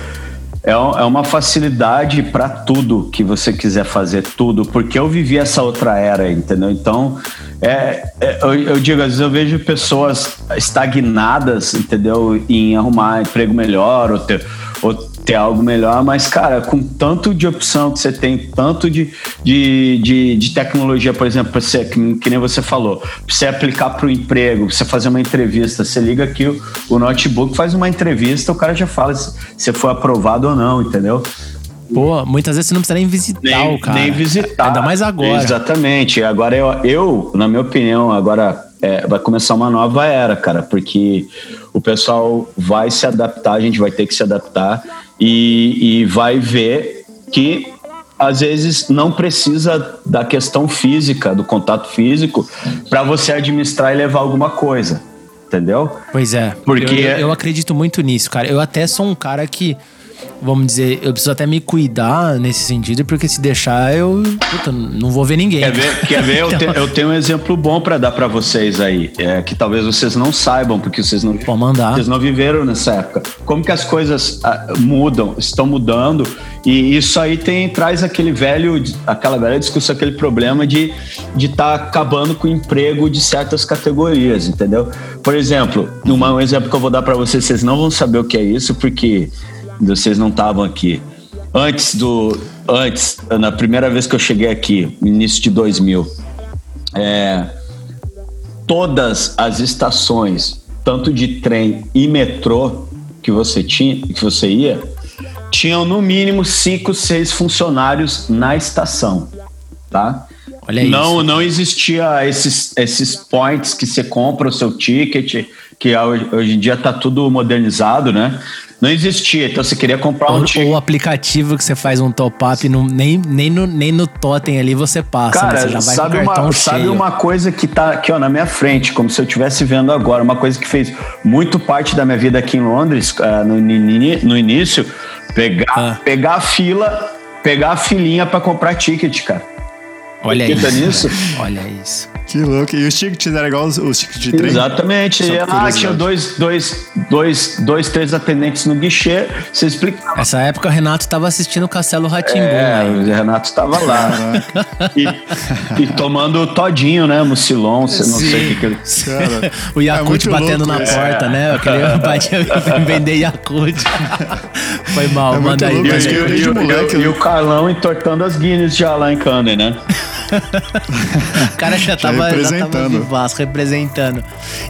é, é uma facilidade para tudo que você quiser fazer, tudo, porque eu vivi essa outra era, entendeu? Então, é, é eu, eu, digo, às vezes eu vejo pessoas estagnadas, entendeu? Em arrumar emprego melhor, ou, ter, ou ter algo melhor, mas, cara, com tanto de opção que você tem, tanto de, de, de, de tecnologia, por exemplo, pra você, que, que nem você falou, pra você aplicar para o emprego, pra você fazer uma entrevista, você liga aqui o, o notebook, faz uma entrevista, o cara já fala se você foi aprovado ou não, entendeu? Pô, muitas vezes você não precisa nem visitar nem, o cara. Nem visitar. Ainda mais agora. Exatamente. Agora eu, eu na minha opinião, agora é, vai começar uma nova era, cara, porque o pessoal vai se adaptar, a gente vai ter que se adaptar e, e vai ver que às vezes não precisa da questão física, do contato físico, para você administrar e levar alguma coisa. Entendeu? Pois é. Porque eu, eu, eu acredito muito nisso, cara. Eu até sou um cara que vamos dizer, eu preciso até me cuidar nesse sentido, porque se deixar, eu puta, não vou ver ninguém. Quer ver? Quer ver? Eu, te, eu tenho um exemplo bom para dar para vocês aí, é, que talvez vocês não saibam, porque vocês não, Pode mandar. vocês não viveram nessa época. Como que as coisas ah, mudam, estão mudando, e isso aí tem, traz aquele velho, aquela velha discussão, aquele problema de estar de tá acabando com o emprego de certas categorias, entendeu? Por exemplo, um exemplo que eu vou dar para vocês, vocês não vão saber o que é isso, porque vocês não estavam aqui. Antes do. Antes, na primeira vez que eu cheguei aqui, início de 2000, é, todas as estações, tanto de trem e metrô que você tinha, que você ia, tinham no mínimo cinco, seis funcionários na estação, tá? Olha não, isso. não existia esses, esses points que você compra o seu ticket, que hoje em dia está tudo modernizado, né? Não existia, então você queria comprar um ticket. O aplicativo que você faz um top-up, nem, nem, no, nem no totem ali você passa, Cara, né? você já vai sabe, com uma, sabe uma coisa que tá aqui ó, na minha frente, como se eu estivesse vendo agora, uma coisa que fez muito parte da minha vida aqui em Londres, uh, no, no, início, pegar, ah. pegar a fila, pegar a filinha para comprar ticket, cara. Olha isso. Olha isso. Que louco. E os tickets eram igual os, os tickets de trem? Exatamente. E lá tinha dois, dois, dois, dois, três atendentes no guichê. Você explica. Essa época o Renato estava assistindo o Castelo Ratimbu. É, o Renato estava lá. e, e, tomando todinho, né? Mucilon, não sei o que, que ele. Cara, o Yakut é batendo louco, na é. porta, né? Eu queria batia, vender Yakut. Foi mal, é manda aí. E, e, e, o Carlão entortando as Guinness já lá em Cannes, né? o cara já tava, representando. Já tava vivaço, representando.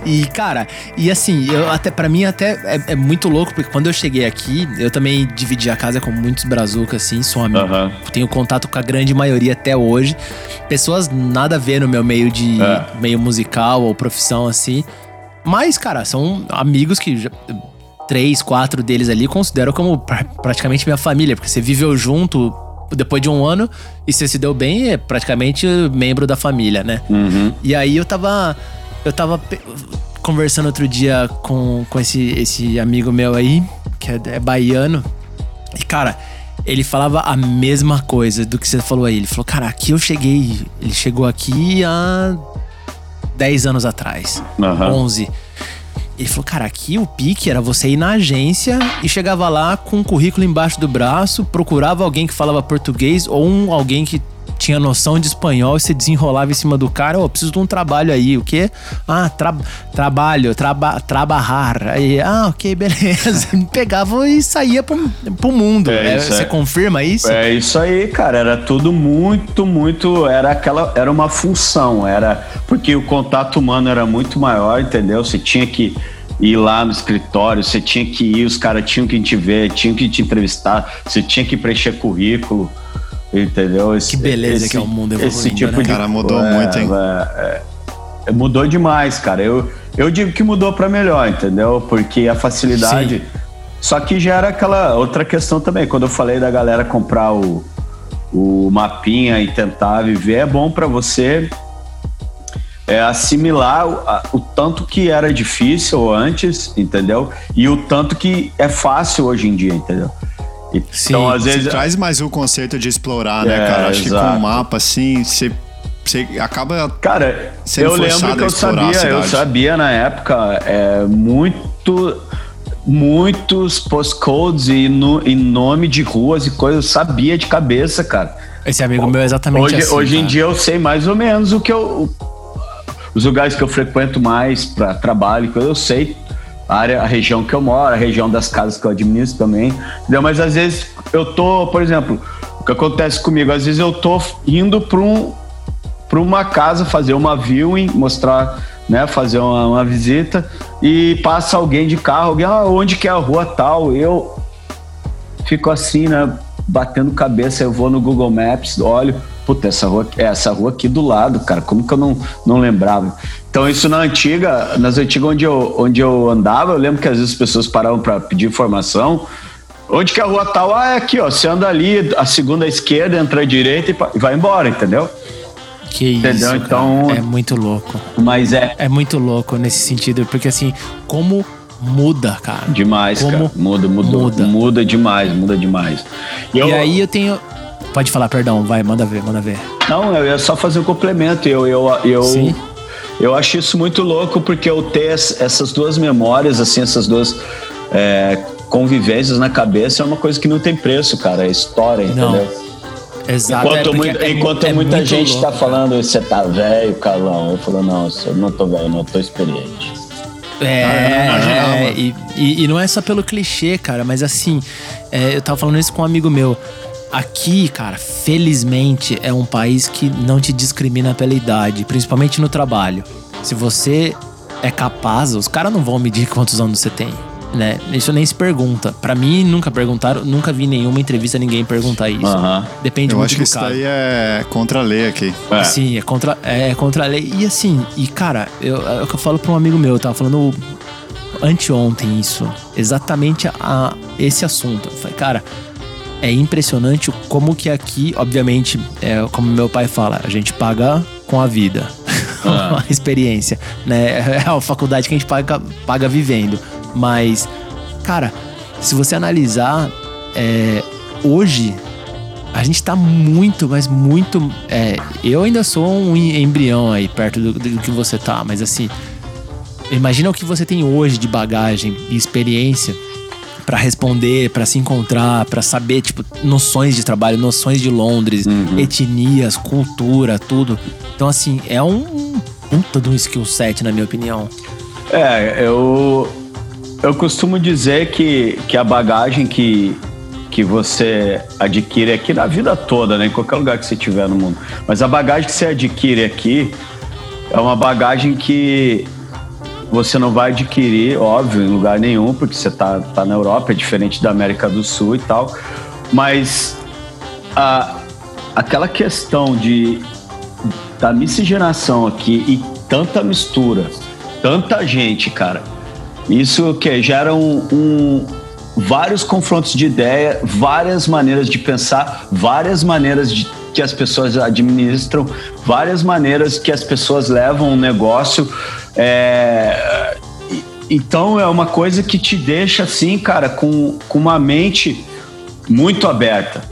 E, cara, e assim, eu até para mim até é, é, muito louco, porque quando eu cheguei aqui, eu também dividi a casa com muitos brazucas, assim, sou amigo. Uhum. Tenho contato com a grande maioria até hoje. Pessoas nada a ver no meu meio de é. meio musical ou profissão, assim. Mas, cara, são amigos que já, três, quatro deles ali considero como praticamente minha família, porque você viveu junto depois de um ano e você se deu bem, é praticamente membro da família, né? Uhum. E aí eu tava. Eu tava conversando outro dia com, com esse, esse amigo meu aí, que é, é baiano. E, cara, ele falava a mesma coisa do que você falou aí. Ele falou, cara, aqui eu cheguei. Ele chegou aqui há 10 anos atrás. Uhum. 11. Ele falou, cara, aqui o pique era você ir na agência e chegava lá com um currículo embaixo do braço, procurava alguém que falava português ou um, alguém que tinha noção de espanhol e você desenrolava em cima do cara, oh, preciso de um trabalho aí, o quê? Ah, tra trabalho, traba trabalhar. Aí, ah, ok, beleza. Pegava e saía pro, pro mundo. É, é, você é. confirma isso? É isso aí, cara. Era tudo muito, muito. Era aquela. Era uma função. Era. Porque o contato humano era muito maior, entendeu? Você tinha que ir lá no escritório, você tinha que ir, os caras tinham que te ver, tinham que te entrevistar, você tinha que preencher currículo. Entendeu? Esse, que beleza esse, que é o mundo evoluindo, esse tipo né? de cara mudou é, muito, hein? É, é, mudou demais, cara. Eu, eu digo que mudou para melhor, entendeu? Porque a facilidade. Sim. Só que já era aquela outra questão também. Quando eu falei da galera comprar o, o mapinha e tentar viver, é bom para você é, assimilar o, a, o, tanto que era difícil antes, entendeu? E o tanto que é fácil hoje em dia, entendeu? Sim, então, às vezes. traz mais o conceito de explorar, né, é, cara? Acho exato. que com o mapa, assim, você você acaba. Cara, eu lembro que eu sabia, eu sabia na época é, muito, muitos postcodes e no, em nome de ruas e coisas, eu sabia de cabeça, cara. Esse amigo meu é exatamente hoje, assim. Hoje cara. em dia eu sei mais ou menos o que eu. Os lugares que eu frequento mais para trabalho, eu sei a área, a região que eu moro, a região das casas que eu administro também. Entendeu? Mas às vezes eu tô, por exemplo, o que acontece comigo, às vezes eu tô indo para um, para uma casa fazer uma viewing, mostrar, né, fazer uma, uma, visita e passa alguém de carro, alguém, ah, onde que é a rua tal? Eu fico assim, né, batendo cabeça, eu vou no Google Maps, olho, puta, essa rua, é essa rua aqui do lado, cara, como que eu não, não lembrava? Então isso na antiga, nas antigas onde eu, onde eu andava, eu lembro que às vezes as pessoas paravam para pedir informação, Onde que a rua tal? Ah, é aqui, ó. Você anda ali, a segunda à esquerda, entra à direita e vai embora, entendeu? Que Entendeu? isso, então é muito louco. Mas é é muito louco nesse sentido, porque assim, como muda, cara. Demais, como cara. Muda, muda, muda, muda demais, muda demais. E, eu... e aí eu tenho Pode falar, perdão, vai, manda ver, manda ver. Não, eu ia só fazer um complemento. Eu eu eu Sim. Eu acho isso muito louco porque eu ter essas duas memórias, assim, essas duas é, convivências na cabeça é uma coisa que não tem preço, cara. É história, entendeu? Não. Exato. Enquanto, é muito, é, enquanto é muita gente está falando, você tá velho, Carlão. Eu falo, não, eu não tô velho, não, eu tô experiente. É, é e, e, e, não é só pelo clichê, cara, mas assim, é, eu tava falando isso com um amigo meu. Aqui, cara, felizmente é um país que não te discrimina pela idade, principalmente no trabalho. Se você é capaz, os caras não vão medir quantos anos você tem né? Isso nem se pergunta. Para mim, nunca perguntaram, nunca vi nenhuma entrevista ninguém perguntar isso. Depende eu muito acho que isso daí é contra a lei aqui. É. Sim, é contra, é contra a lei. E assim, e cara, eu, é o que eu falo pra um amigo meu, eu tava falando anteontem isso, exatamente a, a esse assunto. Eu falei, cara, é impressionante como que aqui, obviamente, é, como meu pai fala, a gente paga com a vida. Ah. a experiência, né? É a faculdade que a gente paga, paga vivendo. Mas, cara, se você analisar, é, hoje a gente tá muito, mas muito. É, eu ainda sou um embrião aí perto do, do, que você tá, mas assim. Imagina o que você tem hoje de bagagem e experiência para responder, para se encontrar, para saber, tipo, noções de trabalho, noções de Londres, uhum. etnias, cultura, tudo. Então, assim, é um puta de um skill set, na minha opinião. É, eu eu costumo dizer que, que a bagagem que, que você adquire aqui na vida toda, né? Em qualquer lugar que você estiver no mundo. Mas a bagagem que você adquire aqui é uma bagagem que você não vai adquirir, óbvio, em lugar nenhum, porque você tá, tá na Europa, é diferente da América do Sul e tal. Mas a, aquela questão de da miscigenação aqui e tanta mistura, tanta gente, cara isso que gera um, um, vários confrontos de ideia, várias maneiras de pensar, várias maneiras de, que as pessoas administram, várias maneiras que as pessoas levam um negócio. É, então é uma coisa que te deixa assim, cara, com, com uma mente muito aberta.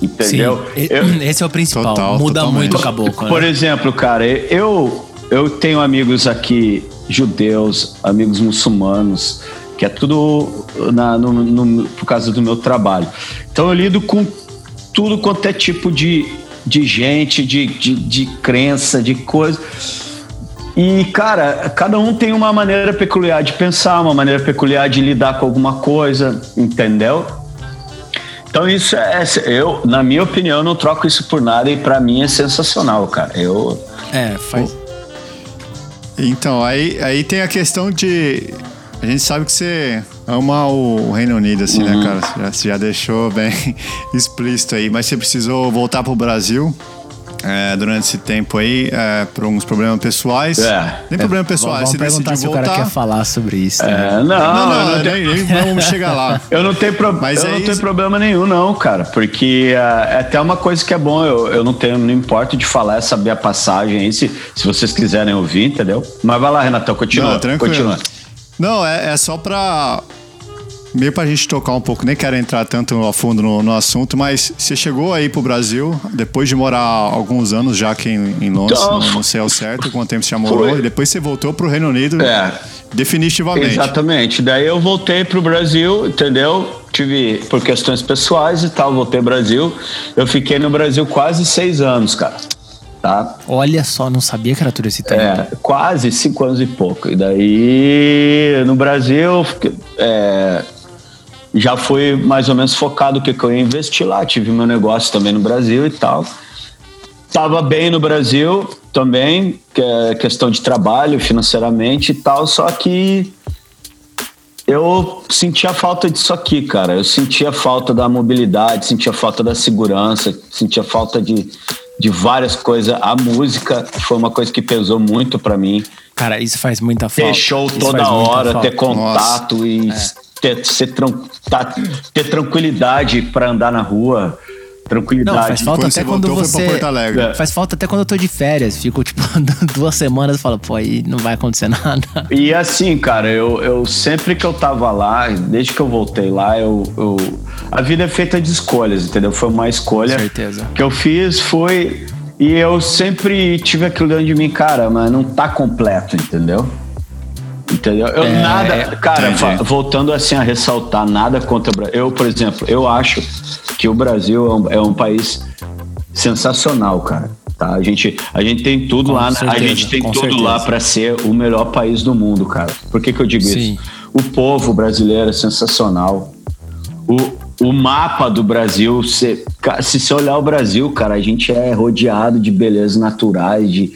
Entendeu? Sim, eu, esse é o principal. Total, Muda totalmente. muito o caboclo. Né? Por exemplo, cara, eu, eu tenho amigos aqui judeus, amigos muçulmanos, que é tudo na, no, no, por causa do meu trabalho. Então eu lido com tudo quanto é tipo de, de gente, de, de, de crença, de coisa. E, cara, cada um tem uma maneira peculiar de pensar, uma maneira peculiar de lidar com alguma coisa, entendeu? Então isso é, eu, na minha opinião, não troco isso por nada e para mim é sensacional, cara. Eu é, faz então, aí, aí tem a questão de. A gente sabe que você ama o Reino Unido, assim, né, uhum. né, cara? Você já, já deixou bem explícito aí, mas você precisou voltar pro Brasil. É, durante esse tempo aí, é, por alguns problemas pessoais. É. Nem problemas pessoais, vamos, vamos perguntar se voltar. o cara quer falar sobre isso. Né? É, não, não, não, não, nem, nem vamos chegar lá. Eu não tenho, pro... Mas eu é não tenho problema nenhum, não, cara. Porque é, é até uma coisa que é bom, eu, eu não tenho, não importo de falar, é saber a passagem aí, se, se vocês quiserem ouvir, entendeu? Mas vai lá, Renatão, continua. Não, tranquilo. Continua. Não, é, é só pra meio pra gente tocar um pouco, nem quero entrar tanto a fundo no, no, assunto, mas você chegou aí pro Brasil, depois de morar alguns anos já aqui em, em Londres, então, não, não, sei ao certo quanto tempo você já morou, foi. e depois você voltou pro Reino Unido é, definitivamente. Exatamente, daí eu voltei pro Brasil, entendeu? Tive, por questões pessoais e tal, voltei pro Brasil, eu fiquei no Brasil quase seis anos, cara. Tá? Olha só, não sabia que era tudo esse tempo. É, quase cinco anos e pouco. E daí, no Brasil, é, já fui mais ou menos focado o que, que eu ia investir lá. Tive meu negócio também no Brasil e tal. Tava bem no Brasil também, que é questão de trabalho, financeiramente e tal, só que eu sentia falta disso aqui, cara. Eu sentia falta da mobilidade, sentia falta da segurança, sentia falta de, de várias coisas. A música foi uma coisa que pesou muito para mim. Cara, isso faz muita falta. Ter show isso toda hora, ter contato Nossa. e é. Ter, ser, tá, ter tranquilidade para andar na rua tranquilidade. Não, faz falta até quando você. É. Faz falta até quando eu tô de férias. Fico, tipo, duas semanas e falo, pô, aí não vai acontecer nada. E assim, cara, eu, eu sempre que eu tava lá, desde que eu voltei lá, eu, eu. A vida é feita de escolhas, entendeu? Foi uma escolha certeza. que eu fiz, foi. E eu sempre tive aquilo dentro de mim, cara, mas não tá completo, entendeu? Entendeu? Eu é, nada. É, cara, voltando assim a ressaltar, nada contra o Brasil. Eu, por exemplo, eu acho que o Brasil é um, é um país sensacional, cara. Tá? A, gente, a gente tem tudo com lá, certeza, a gente tem tudo certeza. lá para ser o melhor país do mundo, cara. Por que, que eu digo Sim. isso? O povo brasileiro é sensacional. O, o mapa do Brasil, se, se você olhar o Brasil, cara, a gente é rodeado de belezas naturais, de,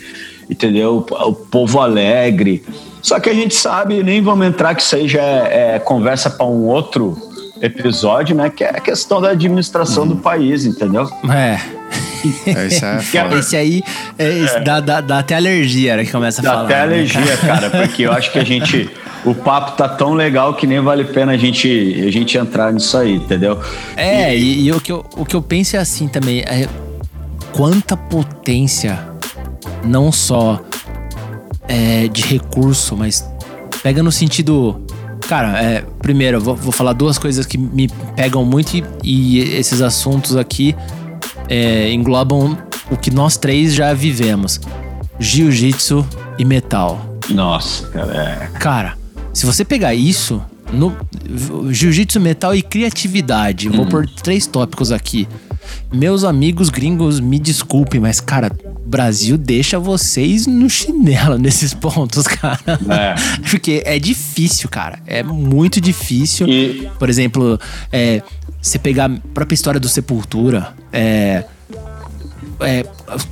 entendeu? O povo alegre. Só que a gente sabe, nem vamos entrar que isso aí já é, é conversa para um outro episódio, né? Que é a questão da administração do país, entendeu? É. é esse, é esse aí é, é. Dá, dá, dá, até alergia, né, que começa a dá falar. Dá até né, alergia, cara? cara, porque eu acho que a gente. O papo tá tão legal que nem vale a pena a gente, a gente entrar nisso aí, entendeu? É, e, e o, que eu, o que eu penso é assim também. É, quanta potência, não só é, de recurso, mas pega no sentido. Cara, é, primeiro, eu vou, vou, falar duas coisas que me pegam muito e, e esses assuntos aqui é, englobam o que nós três já vivemos: jiu-jitsu e metal. Nossa, cara. É... Cara, se você pegar isso no jiu-jitsu, metal e criatividade, vou por três tópicos aqui. Meus amigos gringos, me desculpem, mas, cara, Brasil deixa vocês no chinelo nesses pontos, cara. É. Porque é difícil, cara. É muito difícil. E... Por exemplo, é, você pegar a própria história do Sepultura, é. É,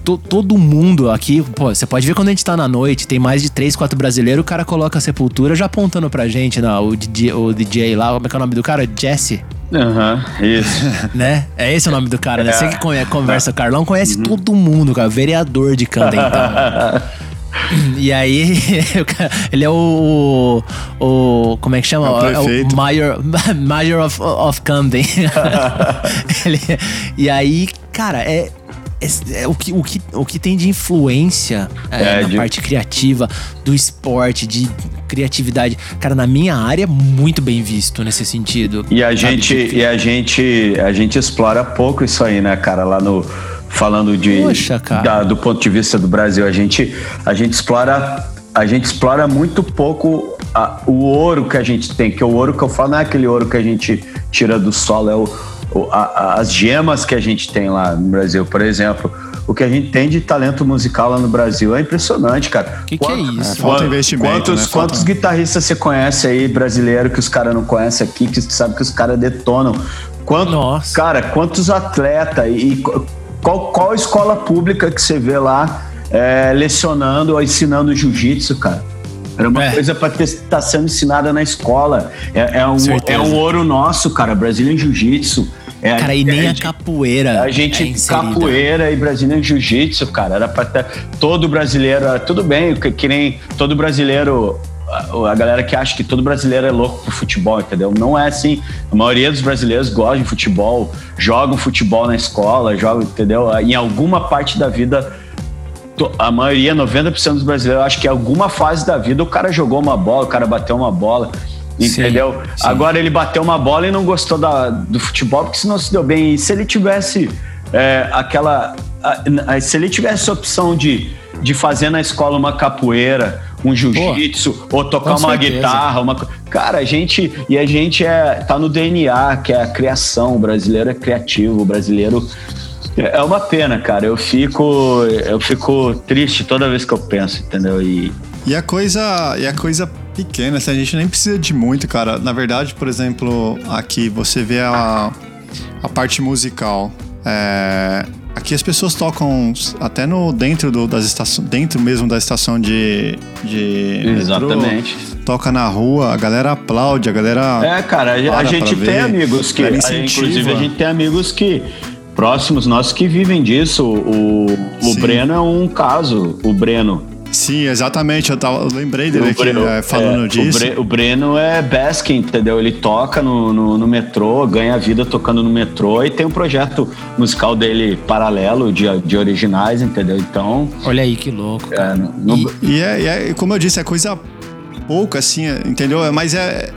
to, todo mundo aqui, pô, você pode ver quando a gente tá na noite, tem mais de 3, 4 brasileiros, o cara coloca a sepultura já apontando pra gente, não, o, DJ, o DJ lá, como é que é o nome do cara? Jesse. Aham, uhum, isso. né? É esse o nome do cara, né? É. Você que conversa, Carlão conhece uhum. todo mundo, cara. Vereador de Camden, então. E aí, ele é o, o. Como é que chama? É o, é o Mayor, Mayor of, of Camden. ele, e aí, cara, é, é, é, o, que, o, que, o que tem de influência é, é, na de... parte criativa, do esporte, de criatividade. Cara, na minha área, muito bem visto nesse sentido. E a gente, e a gente, a gente explora pouco isso aí, né, cara? Lá no falando de Poxa, da, do ponto de vista do Brasil, a gente, a gente explora a gente explora muito pouco a, o ouro que a gente tem, que o ouro que eu falo não é aquele ouro que a gente tira do solo, é o, as gemas que a gente tem lá no Brasil, por exemplo o que a gente tem de talento musical lá no Brasil é impressionante, cara. O que, que, é isso? É, falta investimento. Quantos, né? quantos falta... guitarristas você conhece aí, brasileiro, que os caras não conhecem aqui, que você sabe que os caras detonam? Quanto, Nossa. Cara, quantos atletas e qual, qual escola pública que você vê lá é, lecionando ou ensinando jiu-jitsu, cara? Era uma é. coisa para estar tá sendo ensinada na escola. É, é, um, é um ouro nosso, cara. Brasília Jiu-Jitsu. É, cara, e nem a, a capoeira. A gente, é capoeira e Brasília Jiu-Jitsu, cara. Era pra ter todo brasileiro. Tudo bem, que, que nem todo brasileiro a galera que acha que todo brasileiro é louco por futebol, entendeu? Não é assim. A maioria dos brasileiros gosta de futebol, jogam futebol na escola, jogam, entendeu? Em alguma parte da vida, a maioria, 90% dos brasileiros, acho que em alguma fase da vida o cara jogou uma bola, o cara bateu uma bola. Entendeu? Sim, sim. Agora ele bateu uma bola e não gostou da, do futebol porque senão se deu bem. E se ele tivesse é, aquela. A, a, se ele tivesse a opção de, de fazer na escola uma capoeira, um jiu-jitsu, ou tocar uma certeza. guitarra, uma. Cara, a gente. E a gente é, tá no DNA, que é a criação. O brasileiro é criativo, o brasileiro É uma pena, cara. Eu fico, eu fico triste toda vez que eu penso, entendeu? E, e a coisa, e a coisa pequena, assim, a gente nem precisa de muito, cara. Na verdade, por exemplo, aqui você vê a, a parte musical. É, aqui as pessoas tocam até no dentro do, das estações, dentro mesmo da estação de, de exatamente. Metrô, toca na rua, a galera aplaude, a galera. É, cara, a, a gente tem ver, amigos que, a, inclusive a gente tem amigos que próximos nossos que vivem disso. O, o Breno é um caso. O Breno. Sim, exatamente. Eu, tava, eu lembrei dele aqui Breno, é, falando é, disso. O, Bre, o, Breno é basking, entendeu? Ele toca no, no, no, metrô, ganha vida tocando no metrô e tem um projeto musical dele paralelo de, de originais, entendeu? Então. Olha aí que louco. É, no, e, e, é, e é, como eu disse, é coisa pouca, assim, entendeu? Mas é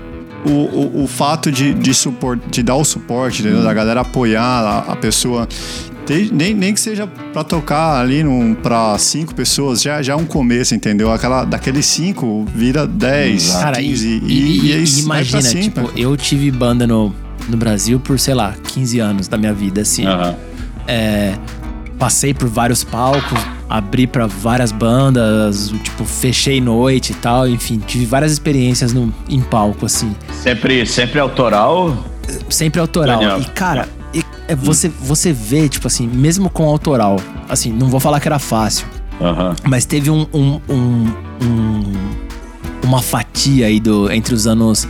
o, o, o fato de, de, suport, de dar o suporte, entendeu? da galera apoiar a, a pessoa. Nem, nem que seja para tocar ali num, pra cinco pessoas, já, já é um começo, entendeu? Aquela, daqueles cinco vira dez, Cara, 15 e, e, e, e é imagina, tipo, eu tive banda no, no Brasil por, sei lá, 15 anos da minha vida, assim. Uhum. É, passei por vários palcos, abri para várias bandas, tipo, fechei noite e tal, enfim, tive várias experiências no, em palco, assim. Sempre, sempre autoral? Sempre autoral. Daniel. E, cara, e, é, você, você vê, tipo assim, mesmo com autoral, assim, não vou falar que era fácil, mas teve um, um, um, um, uma fatia aí do, entre os anos.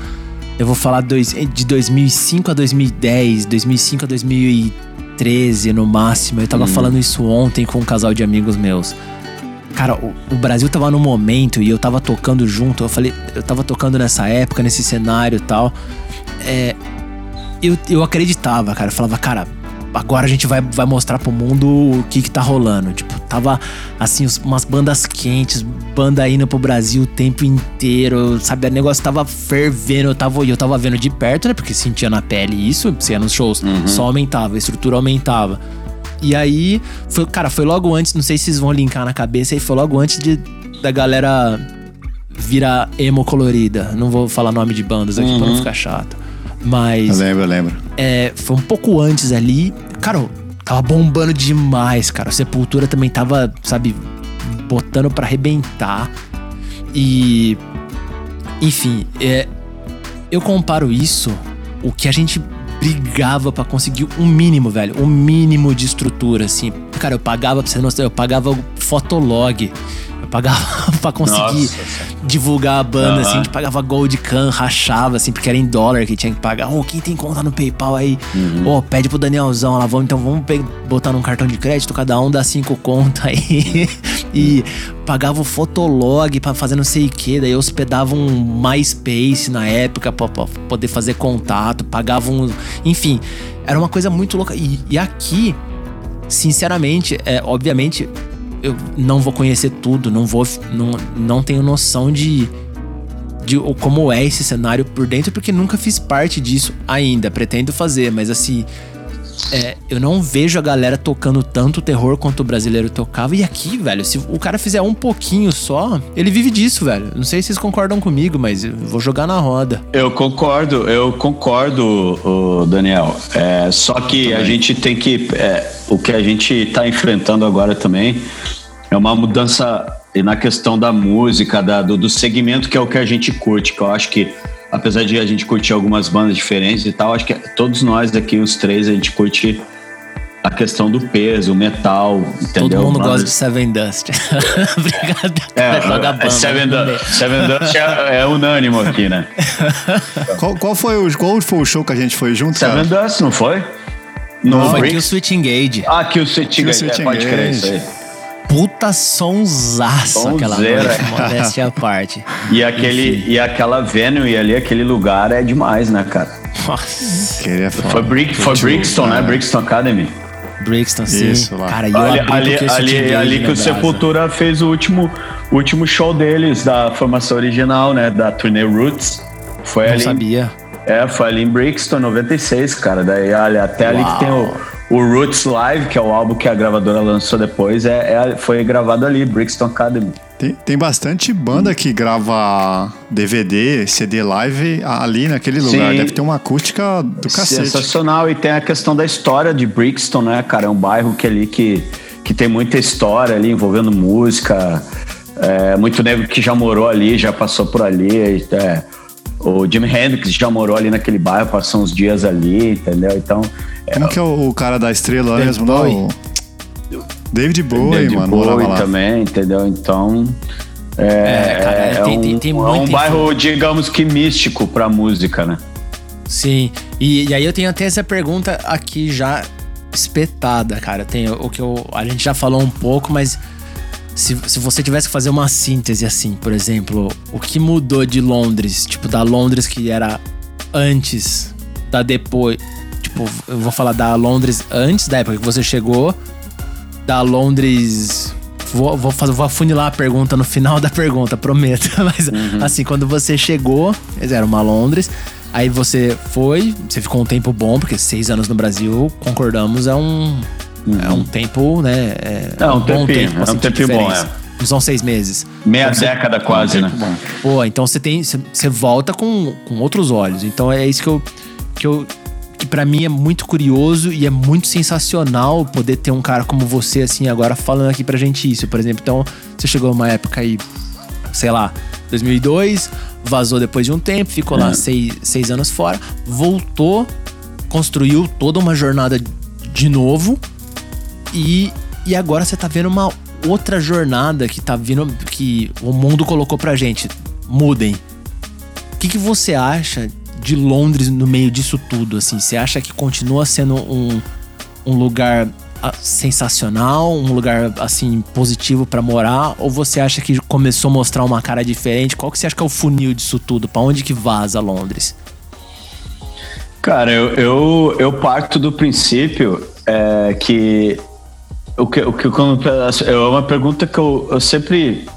Eu vou falar dois, de 2005 a 2010, 2005 a 2010 13 no máximo. Eu tava hum. falando isso ontem com um casal de amigos meus. Cara, o, o, Brasil tava no momento e eu tava tocando junto. Eu falei, eu tava tocando nessa época, nesse cenário e tal. É, eu, eu acreditava, cara. Eu falava, cara, agora a gente vai, vai mostrar pro mundo o que que tá rolando. Tipo, tava assim, umas bandas quentes, banda indo pro Brasil o tempo inteiro, sabe? O negócio tava fervendo, eu tava, eu tava vendo de perto, né? Porque sentia na pele isso, você ia nos shows, uhum. só aumentava, a estrutura aumentava. E aí, foi, cara, foi logo antes, não sei se vocês vão linkar na cabeça, aí foi logo antes de, da galera virar emo colorida. Não vou falar nome de bandas aqui uhum. pra não uhum. ficar chato. Mas. Eu lembro, eu lembro. É, foi um pouco antes ali. Cara, tava bombando demais, cara. A Sepultura também tava, sabe, botando para arrebentar. E. Enfim, é, eu comparo isso, o que a gente brigava para conseguir um mínimo, velho. Um mínimo de estrutura, assim. Cara, eu pagava, pra você não eu pagava o Fotolog pagava pra conseguir Nossa. divulgar a banda, uhum. assim, a gente pagava Gold Can, rachava, assim, porque era em dólar que tinha que pagar. Ô, oh, quem tem conta no PayPal aí? Uhum. Ô, oh, pede pro Danielzão lá, vamos, então vamos botar num cartão de crédito, cada um dá cinco contas aí. e pagava o Fotolog pra fazer não sei o que, daí hospedava um MySpace na época pra, pra poder fazer contato, pagava um. Enfim, era uma coisa muito louca. E, e aqui, sinceramente, é, obviamente, eu não vou conhecer tudo, não vou. Não, não tenho noção de, de como é esse cenário por dentro, porque nunca fiz parte disso ainda. Pretendo fazer, mas assim. É, eu não vejo a galera tocando tanto terror quanto o brasileiro tocava. E aqui, velho, se o cara fizer um pouquinho só, ele vive disso, velho. Não sei se vocês concordam comigo, mas eu vou jogar na roda. Eu concordo, eu concordo, Daniel. É, só que a gente tem que. É, o que a gente está enfrentando agora também é uma mudança na questão da música, da, do, do segmento que é o que a gente curte, que eu acho que apesar de a gente curtir algumas bandas diferentes e tal, acho que todos nós daqui, os três, a gente curte a questão do peso, o metal, entendeu? Todo mundo gosta de Seven Dust. Obrigado. É, joga banda, Seven, Dust, Seven Dust é, é unânimo aqui, né? qual, qual, foi o, qual foi o show que a gente foi junto, Seven cara? Dust, não foi? No não, foi Kill Switch Engage. Ah, Kill Switch Engage, é, pode crer isso aí puta sonsaço aquela noite, modéstia à parte. E, aquele, e aquela venue ali, aquele lugar é demais, né, cara? Nossa. É foi, Brick, foi Brixton, né? Brixton Academy. Brixton, sim. Isso, lá. Cara, ali, ali, ali, ali que o Sepultura fez o último, último show deles, da formação original, né? Da turnê Roots. Foi Não ali. sabia. É, foi ali em Brixton, 96, cara. Daí, olha, até Uau. ali que tem o o Roots Live, que é o álbum que a gravadora lançou depois, é, é foi gravado ali, Brixton Academy. Tem, tem bastante banda que grava DVD, CD live ali naquele lugar. Sim. Deve ter uma acústica do cacete. Sensacional. E tem a questão da história de Brixton, né, cara? É um bairro que ali que, que tem muita história ali envolvendo música. É, muito nego que já morou ali, já passou por ali. É, o Jimi Hendrix já morou ali naquele bairro, passou uns dias ali, entendeu? Então. Como que é o, o cara da estrela David mesmo? Bowie. Não, o David Bowie, David mano, Bowie lá. também, entendeu? Então. É, É, cara, é tem- um, tem- tem é um bairro, digamos que místico pra música, né? Sim. E, e aí eu tenho até essa pergunta aqui já espetada, cara. Tem o que eu, a gente já falou um pouco, mas se, se você tivesse que fazer uma síntese assim, por exemplo, o que mudou de Londres, tipo da Londres que era antes, da depois, tipo, eu vou falar da Londres antes da época que você chegou, da Londres Vou, vou, fazer, vou afunilar a pergunta no final da pergunta, prometo. Mas, assim, quando você chegou, era uma Londres, aí você foi, você ficou um tempo bom, porque seis anos no Brasil, concordamos, é um, é um tempo, né? É, É um bom tempinho, tempo, é um assim, tempinho bom, diferença. Não são seis meses. Meia Então, você- década quase, né? Pô, então você tem. Você, você volta com, com outros olhos. Então é isso que eu. Que eu que para mim é muito curioso e é muito sensacional poder ter um cara como você, assim, agora falando aqui pra gente isso, por exemplo. Então, você chegou numa época aí, sei lá, 2002, vazou depois de um tempo, ficou lá seis, seis anos fora, voltou, construiu toda uma jornada de novo e, e agora você tá vendo uma outra jornada que tá vindo, que o mundo colocou pra gente. Mudem. O que, que você acha de Londres no meio disso tudo? Assim, você acha que continua sendo um, um lugar ah, sensacional, um lugar assim positivo pra morar, ou você acha que começou a mostrar uma cara diferente? Qual que você acha que é o funil disso tudo? Pra onde que vaza Londres? Cara, eu, eu, eu parto do princípio é, que o que, o que quando, é uma pergunta que eu, eu sempre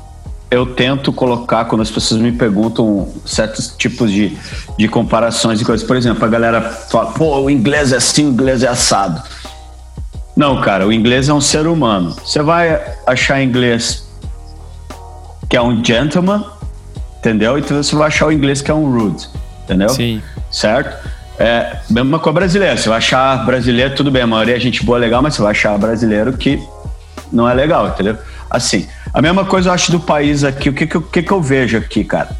eu tento colocar quando as pessoas me perguntam certos tipos de, de comparações e coisas. Por exemplo, a galera fala, pô, o inglês é assim, o inglês é assado. Não, cara, o inglês é um ser humano. Você vai achar inglês que é um gentleman, entendeu? Então você vai achar o inglês que é um rude, entendeu? Sim. certo? É, mesma com a brasileira. Você vai achar brasileiro, tudo bem, a maioria é gente boa, legal, mas você vai achar brasileiro que não é legal, entendeu? Assim, a mesma coisa eu acho do país aqui. O que, que, eu- que, que eu vejo aqui, cara?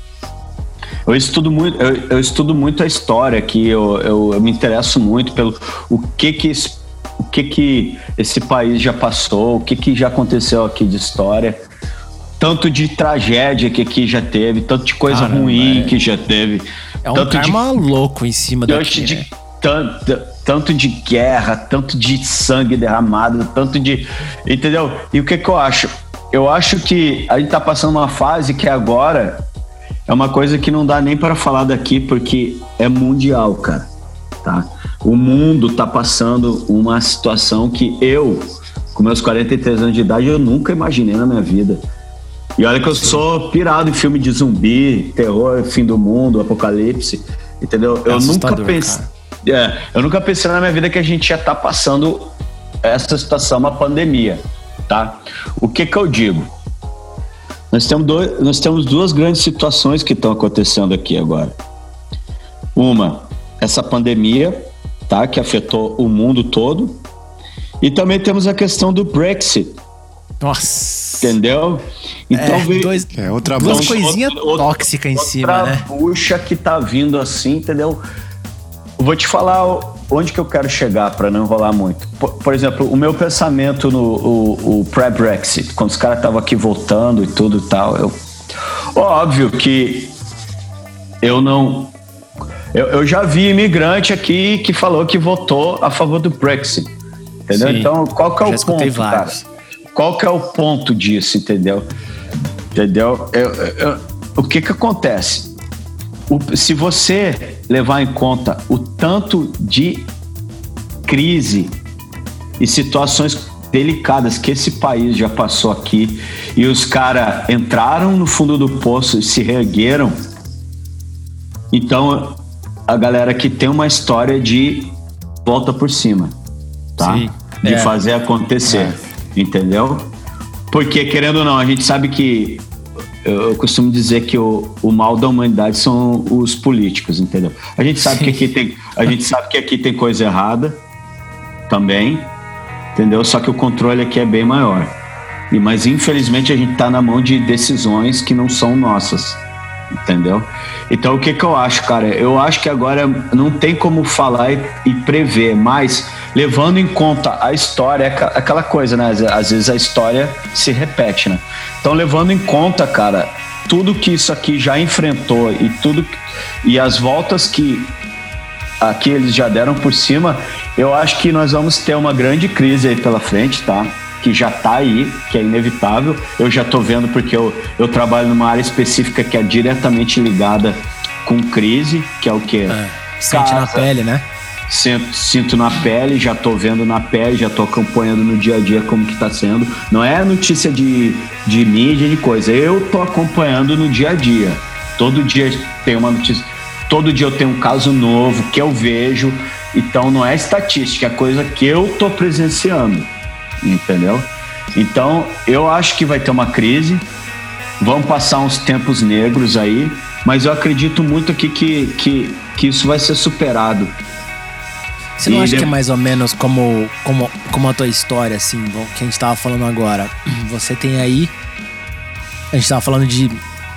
Eu estudo muito, eu, eu estudo muito a história aqui, eu, eu, eu me interesso muito pelo o que que, esse, o que que esse país já passou, o que que já aconteceu aqui de história, tanto de tragédia que aqui já teve, tanto de coisa Caramba, ruim é. que já teve, É um tanto de karma louco em cima daqui, de né? tanto, tanto de guerra, tanto de sangue derramado, tanto de. Entendeu? E o que, que eu acho? Eu acho que a gente tá passando uma fase que agora é uma coisa que não dá nem para falar daqui, porque é mundial, cara. Tá? O mundo tá passando uma situação que eu, com meus 43 anos de idade, eu nunca imaginei na minha vida. E olha que eu sou pirado em filme de zumbi, terror, fim do mundo, apocalipse, entendeu? eu nunca pensei, é, eu nunca pensei na minha vida que a gente já tá passando essa situação, uma pandemia, tá? O que que eu digo? Nós temos, dois, nós temos duas grandes situações que estão acontecendo aqui agora. Uma, essa pandemia, tá? Que afetou o mundo todo. E também temos a questão do Brexit, Nossa. Entendeu? Então é, dois, É outra duas coisinhas outro- tóxicas em outra cima, né? bucha que tá vindo assim, entendeu? Eu vou te falar onde que eu quero chegar para não enrolar muito. Por, por exemplo, o meu pensamento no o, o pré-Brexit, quando os caras estavam aqui voltando e tudo e tal, eu óbvio que eu não eu, eu já vi imigrante aqui que falou que votou a favor do Brexit. Entendeu? Sim. Então, qual que é o ponto, cara? Qual que é o ponto disso, entendeu? Entendeu? Eu- eu- o que que acontece? O- se você levar em conta o tanto de crise e situações delicadas que esse país já passou aqui e os caras entraram no fundo do poço e se reergueram, então a galera que tem uma história de volta por cima, tá? Sim. De É. fazer acontecer, entendeu? Porque querendo ou não, a gente sabe que eu, costumo dizer que o, o mal da humanidade são os políticos, entendeu? A gente sabe que aqui tem, a gente sabe que aqui tem coisa errada também, entendeu? Só que o controle aqui é bem maior. E mas infelizmente a gente está na mão de decisões que não são nossas, entendeu? Então o que que eu acho, cara? Eu acho que agora não tem como falar e, e prever, mas levando em conta a história, aquela coisa, né? Às vezes a história se repete, né? Então, levando em conta, cara, tudo que isso aqui já enfrentou e tudo e as voltas que aqui eles já deram por cima, eu acho que nós vamos ter uma grande crise aí pela frente, tá? Que já tá aí, que é inevitável. Eu já tô vendo porque eu, eu trabalho numa área específica que é diretamente ligada com crise, que é o que? É, sente na pele, né? Sinto, sinto na pele, já tô vendo na pele, já tô acompanhando no dia a dia como que tá sendo. Não é notícia de, de mídia, de coisa. Eu tô acompanhando no dia a dia. Todo dia tem uma notícia, todo dia eu tenho um caso novo que eu vejo. Então não é estatística, é coisa que eu tô presenciando. Entendeu? Então eu acho que vai ter uma crise. Vão passar uns tempos negros aí, mas eu acredito muito aqui que, que, que isso vai ser superado. Você não e acha que é mais ou menos como, como, como a tua história, assim, que a gente tava falando agora? Você tem aí. A gente tava falando de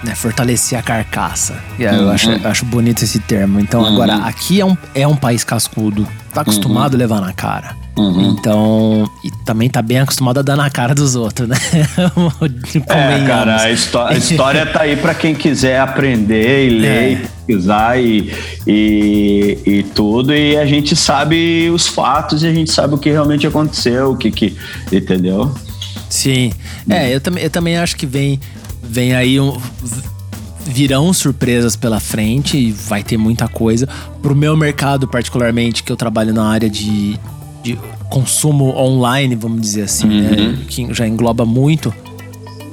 né, fortalecer a carcaça. E uhum. eu, acho, eu acho bonito esse termo. Então, uhum. agora, aqui é um, é um país cascudo. Tá acostumado uhum. a levar na cara. Uhum. Então, e também tá bem acostumado a dar na cara dos outros, né? é, cara, a, a, história tá aí para quem quiser aprender e ler é. e pesquisar e, e, e, tudo. E a gente sabe os fatos e a gente sabe o que realmente aconteceu, o que que. Entendeu? Sim. É, eu, também eu também acho que vem, vem aí um virão surpresas pela frente e vai ter muita coisa. Pro meu mercado, particularmente, que eu trabalho na área de, de consumo online, vamos dizer assim, né? uhum. né? Que já engloba muito.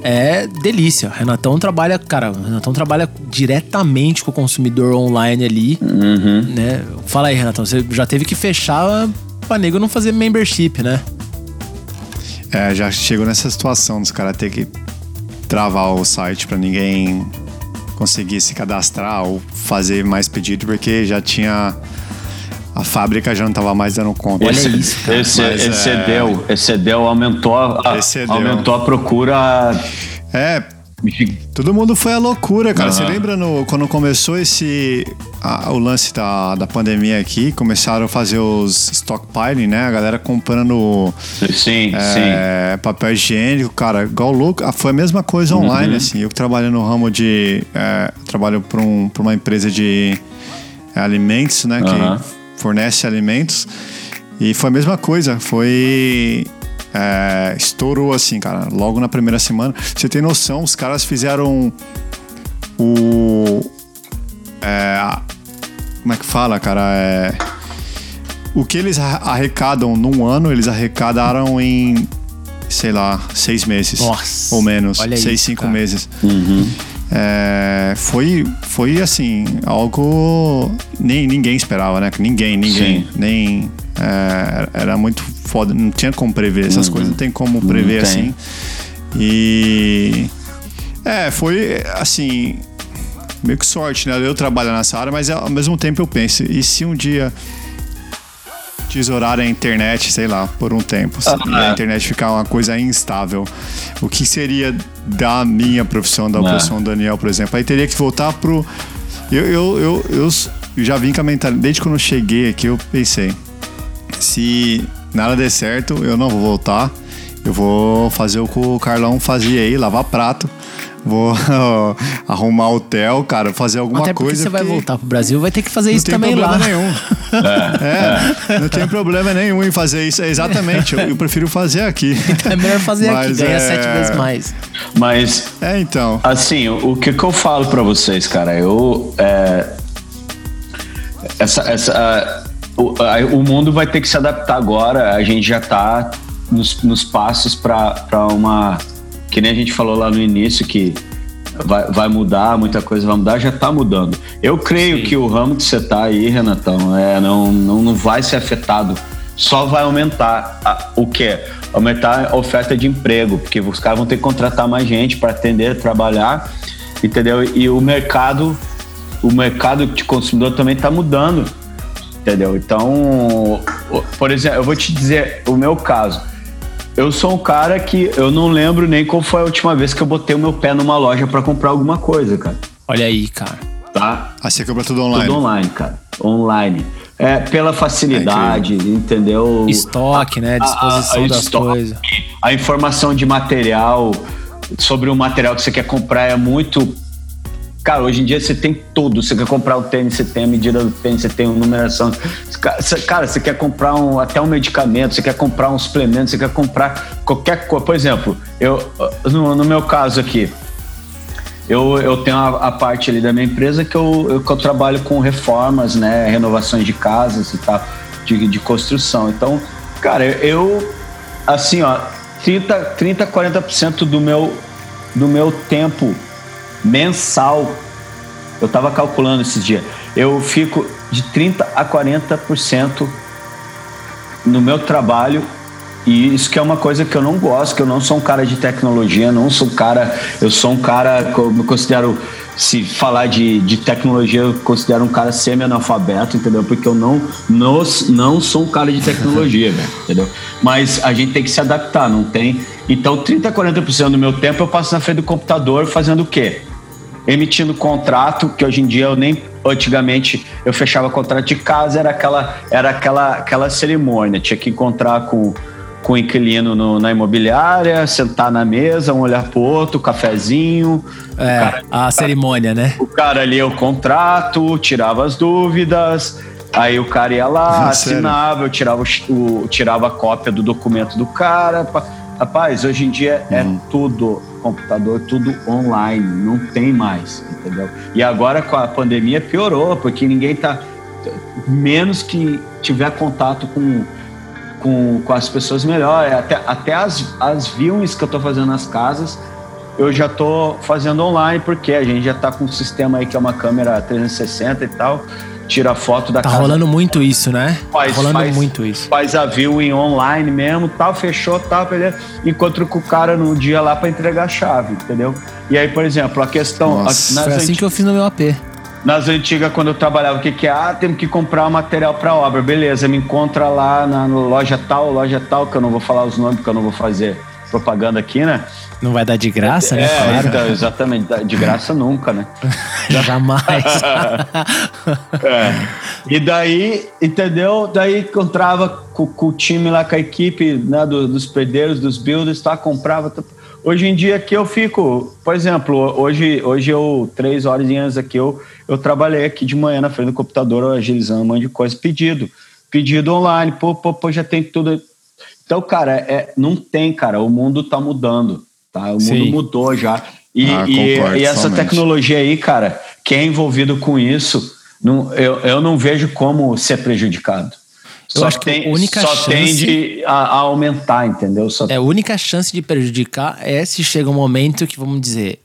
É delícia. Renatão trabalha, cara, Renatão trabalha diretamente com o consumidor online ali, uhum. né? Fala aí, Renatão, você já teve que fechar pra nego não fazer membership, né? É, já chegou nessa situação dos caras ter que travar o site para ninguém conseguir se cadastrar ou fazer mais pedido, porque já tinha a fábrica já não estava mais dando conta. Olha isso, cara. Esse, Mas, excedeu, é... excedeu, aumentou a, excedeu. aumentou a procura. É, Todo mundo foi à loucura, cara. Uhum. Você lembra no, quando começou esse a, o lance da, da pandemia aqui? Começaram a fazer os stockpiling, né? A galera comprando sim, é, sim. papel higiênico, cara, igual louco. Ah, foi a mesma coisa uhum. online, assim. Eu que trabalho no ramo de. É, trabalho para um, uma empresa de é, alimentos, né? Uhum. Que fornece alimentos. E foi a mesma coisa. Foi. É, estourou assim, cara. Logo na primeira semana. Você tem noção, os caras fizeram o. É, como é que fala, cara? É, o que eles arrecadam num ano, eles arrecadaram em, sei lá, seis meses. Nossa, ou menos. seis, isso, cinco cara. meses. Uhum. É, foi, foi assim, algo nem ninguém esperava, né? Ninguém, ninguém, Sim. nem é, era muito foda, não tinha como prever essas uhum. coisas, não tem como prever assim. E é, foi assim, meio que sorte, né? Eu trabalho nessa área, mas ao mesmo tempo eu penso, e se um dia tesourar a internet, sei lá, por um tempo. E a internet ficar uma coisa instável. O que seria da minha profissão, da é. profissão do Daniel, por exemplo? Aí teria que voltar pro. Eu, eu, eu, eu já vim com a mentalidade. Desde quando eu cheguei aqui, eu pensei: se nada der certo, eu não vou voltar. Eu vou fazer o que o Carlão fazia aí, lavar prato vou arrumar hotel, cara, fazer alguma Até coisa. você vai voltar pro Brasil, vai ter que fazer isso também lá. Não tem problema nenhum. É, é, não tem problema nenhum em fazer isso. É, exatamente, eu, eu, prefiro fazer aqui. Então é melhor fazer Mas, aqui, ganha é... sete vezes mais. Mas, é, então. Assim, o, que, que eu falo para vocês, cara, eu. É, essa. essa o, a, o mundo vai ter que se adaptar agora. A gente já tá nos, nos passos para uma que nem a gente falou lá no início que vai, vai mudar, muita coisa vai mudar, já está mudando. Eu creio Sim. que o ramo que você está aí, Renatão, é, não, não, não vai ser afetado, só vai aumentar a, o que? Aumentar a oferta de emprego, porque os caras vão ter que contratar mais gente para atender, trabalhar. entendeu? E o mercado, o mercado de consumidor também está mudando, entendeu? Então, por exemplo, eu vou te dizer o meu caso. Eu sou um cara que eu não lembro nem qual foi a última vez que eu botei o meu pé numa loja para comprar alguma coisa, cara. Olha aí, cara. Tá? Aí você compra tudo online. Tudo online, cara. Online. É, pela facilidade, é entendeu? Estoque, né? Disposição a, a, das coisas. A informação de material sobre o material que você quer comprar é muito. Cara, hoje em dia você tem tudo. Você quer comprar o tênis, você tem a medida do tênis, você tem a numeração. Cara, você quer comprar um, até um medicamento, você quer comprar um suplemento, você quer comprar qualquer coisa. Por exemplo, eu, no, no meu caso aqui, eu, eu tenho a, a, parte ali da minha empresa que eu, eu, que eu trabalho com reformas, né, renovações de casas e tal, de, de construção. Então, cara, eu, assim, ó, 30, 30 40% do meu, do meu tempo mensal, eu tava calculando esses dias, eu fico de 30 a 40% no meu trabalho e isso que é uma coisa que eu não gosto, que eu não sou um cara de tecnologia, não sou um cara. Eu sou um cara que eu me considero. Se falar de, de tecnologia, eu considero um cara semi-analfabeto, entendeu? Porque eu não, não, não sou um cara de tecnologia, velho, entendeu? Mas a gente tem que se adaptar, não tem. Então, 30, 40% do meu tempo eu passo na frente do computador fazendo o quê? Emitindo contrato, que hoje em dia eu nem antigamente eu fechava contrato de casa, era aquela, era aquela, aquela cerimônia, tinha que encontrar com com o inquilino no, na imobiliária, sentar na mesa, um olhar pro outro, cafezinho. É, cara, a cerimônia, né? O cara lia o contrato, tirava as dúvidas, aí o cara ia lá, assinava, eu tirava, o, tirava a cópia do documento do cara. Rapaz, hoje em dia é hum. tudo computador, tudo online, não tem mais, entendeu? E agora com a pandemia piorou, porque ninguém tá. Menos que tiver contato com com, com as pessoas melhor. É até, até as, as viewings que eu estou fazendo nas casas, eu já estou fazendo online, porque a gente já está com um sistema aí que é uma câmera 360 e tal. Tira foto da tá casa. Tá rolando muito isso, né? Faz, tá rolando faz, muito isso. Faz a viewing online mesmo, tal, fechou, tal, beleza. Encontro com o cara no dia lá para entregar a chave, entendeu? E aí, por exemplo, a questão. Nossa, a, foi assim que eu fiz no meu AP. Nas antigas, quando eu trabalhava, o que, que é? Ah, temos que comprar material para obra. Beleza, me encontra lá na loja tal, loja tal, que eu não vou falar os nomes, porque eu não vou fazer propaganda aqui, né? Não vai dar de graça, né? é, né? Claro. Então, exatamente. De graça nunca, né? Jamais. é. E daí, entendeu? Daí encontrava com, com, o time lá, com a equipe né, do, dos pedreiros, dos builders, tá? comprava. Tá, Hoje em dia que eu fico, por exemplo, hoje, hoje eu, três horas antes aqui, eu, eu trabalhei aqui de manhã na frente do computador, agilizando um monte de coisa, pedido. Pedido online, pô, pô, pô, já tem tudo. Então, cara, é, não tem, cara, o mundo tá mudando, tá? O Sim. mundo mudou já. E, ah, e, concordo, e essa somente. tecnologia aí, cara, quem é envolvido com isso, não, eu, eu não vejo como ser prejudicado. Eu só acho que tem, a única só chance... tende a, a, aumentar, entendeu? Só... É, a única chance de prejudicar é se chega um momento que, vamos dizer,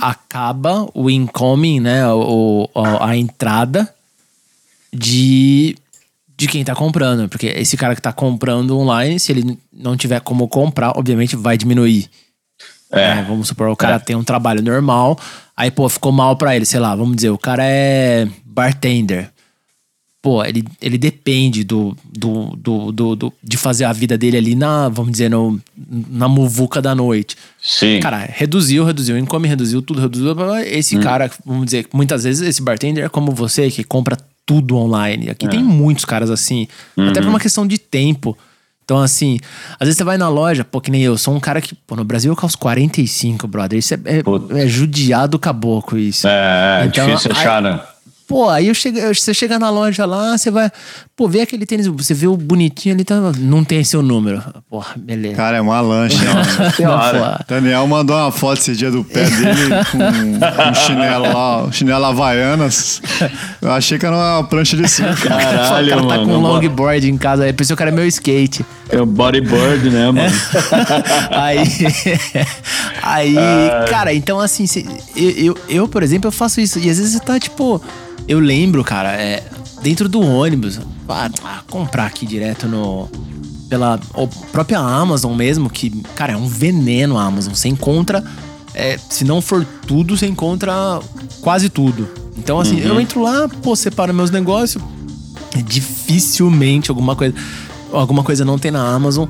acaba o incoming, né? O, a, a entrada de, de quem tá comprando. Porque esse cara que tá comprando online, se ele não tiver como comprar, obviamente vai diminuir. É. Né? Vamos supor, o cara é. tem um trabalho normal, aí, pô, ficou mal pra ele, sei lá, vamos dizer, o cara é bartender pô, ele, ele depende do, do, do, do, do de fazer a vida dele ali na, vamos dizer, no, na muvuca da noite. Sim. Cara, reduziu, reduziu, income reduziu, tudo reduziu. Esse hum. cara, vamos dizer, muitas vezes esse bartender é como você, que compra tudo online. Aqui é. tem muitos caras assim, uhum. até por uma questão de tempo. Então, assim, às vezes você vai na loja, pô, que nem eu, sou um cara que, pô, no Brasil eu calço 45, brother. Isso é, é, é judiado caboclo, isso. É, é então, difícil achar, né? Pô, aí eu chego, você chega na loja lá, você vai. Pô, vê aquele tênis, você vê o bonitinho ali, tá, não tem seu número. Porra, beleza. Cara, é uma lancha. não, Daniel mandou uma foto esse dia do pé dele com um chinelo lá, chinelo Havaianas. Eu achei que era uma prancha de cinco. Caralho, o cara tá com um longboard em casa, aí pensei que cara é meu skate. É o bodyboard, né, mano? aí. aí, cara, então assim, eu, eu, eu, por exemplo, eu faço isso. E às vezes você tá tipo eu lembro, cara, é, dentro do ônibus, ah, comprar aqui direto no. Pela própria Amazon mesmo, que, cara, é um veneno a Amazon. Você encontra é, se não for tudo, você encontra quase tudo. Então, assim, Uhum. eu entro lá, pô, separo meus negócios. Dificilmente alguma coisa. Alguma coisa não tem na Amazon.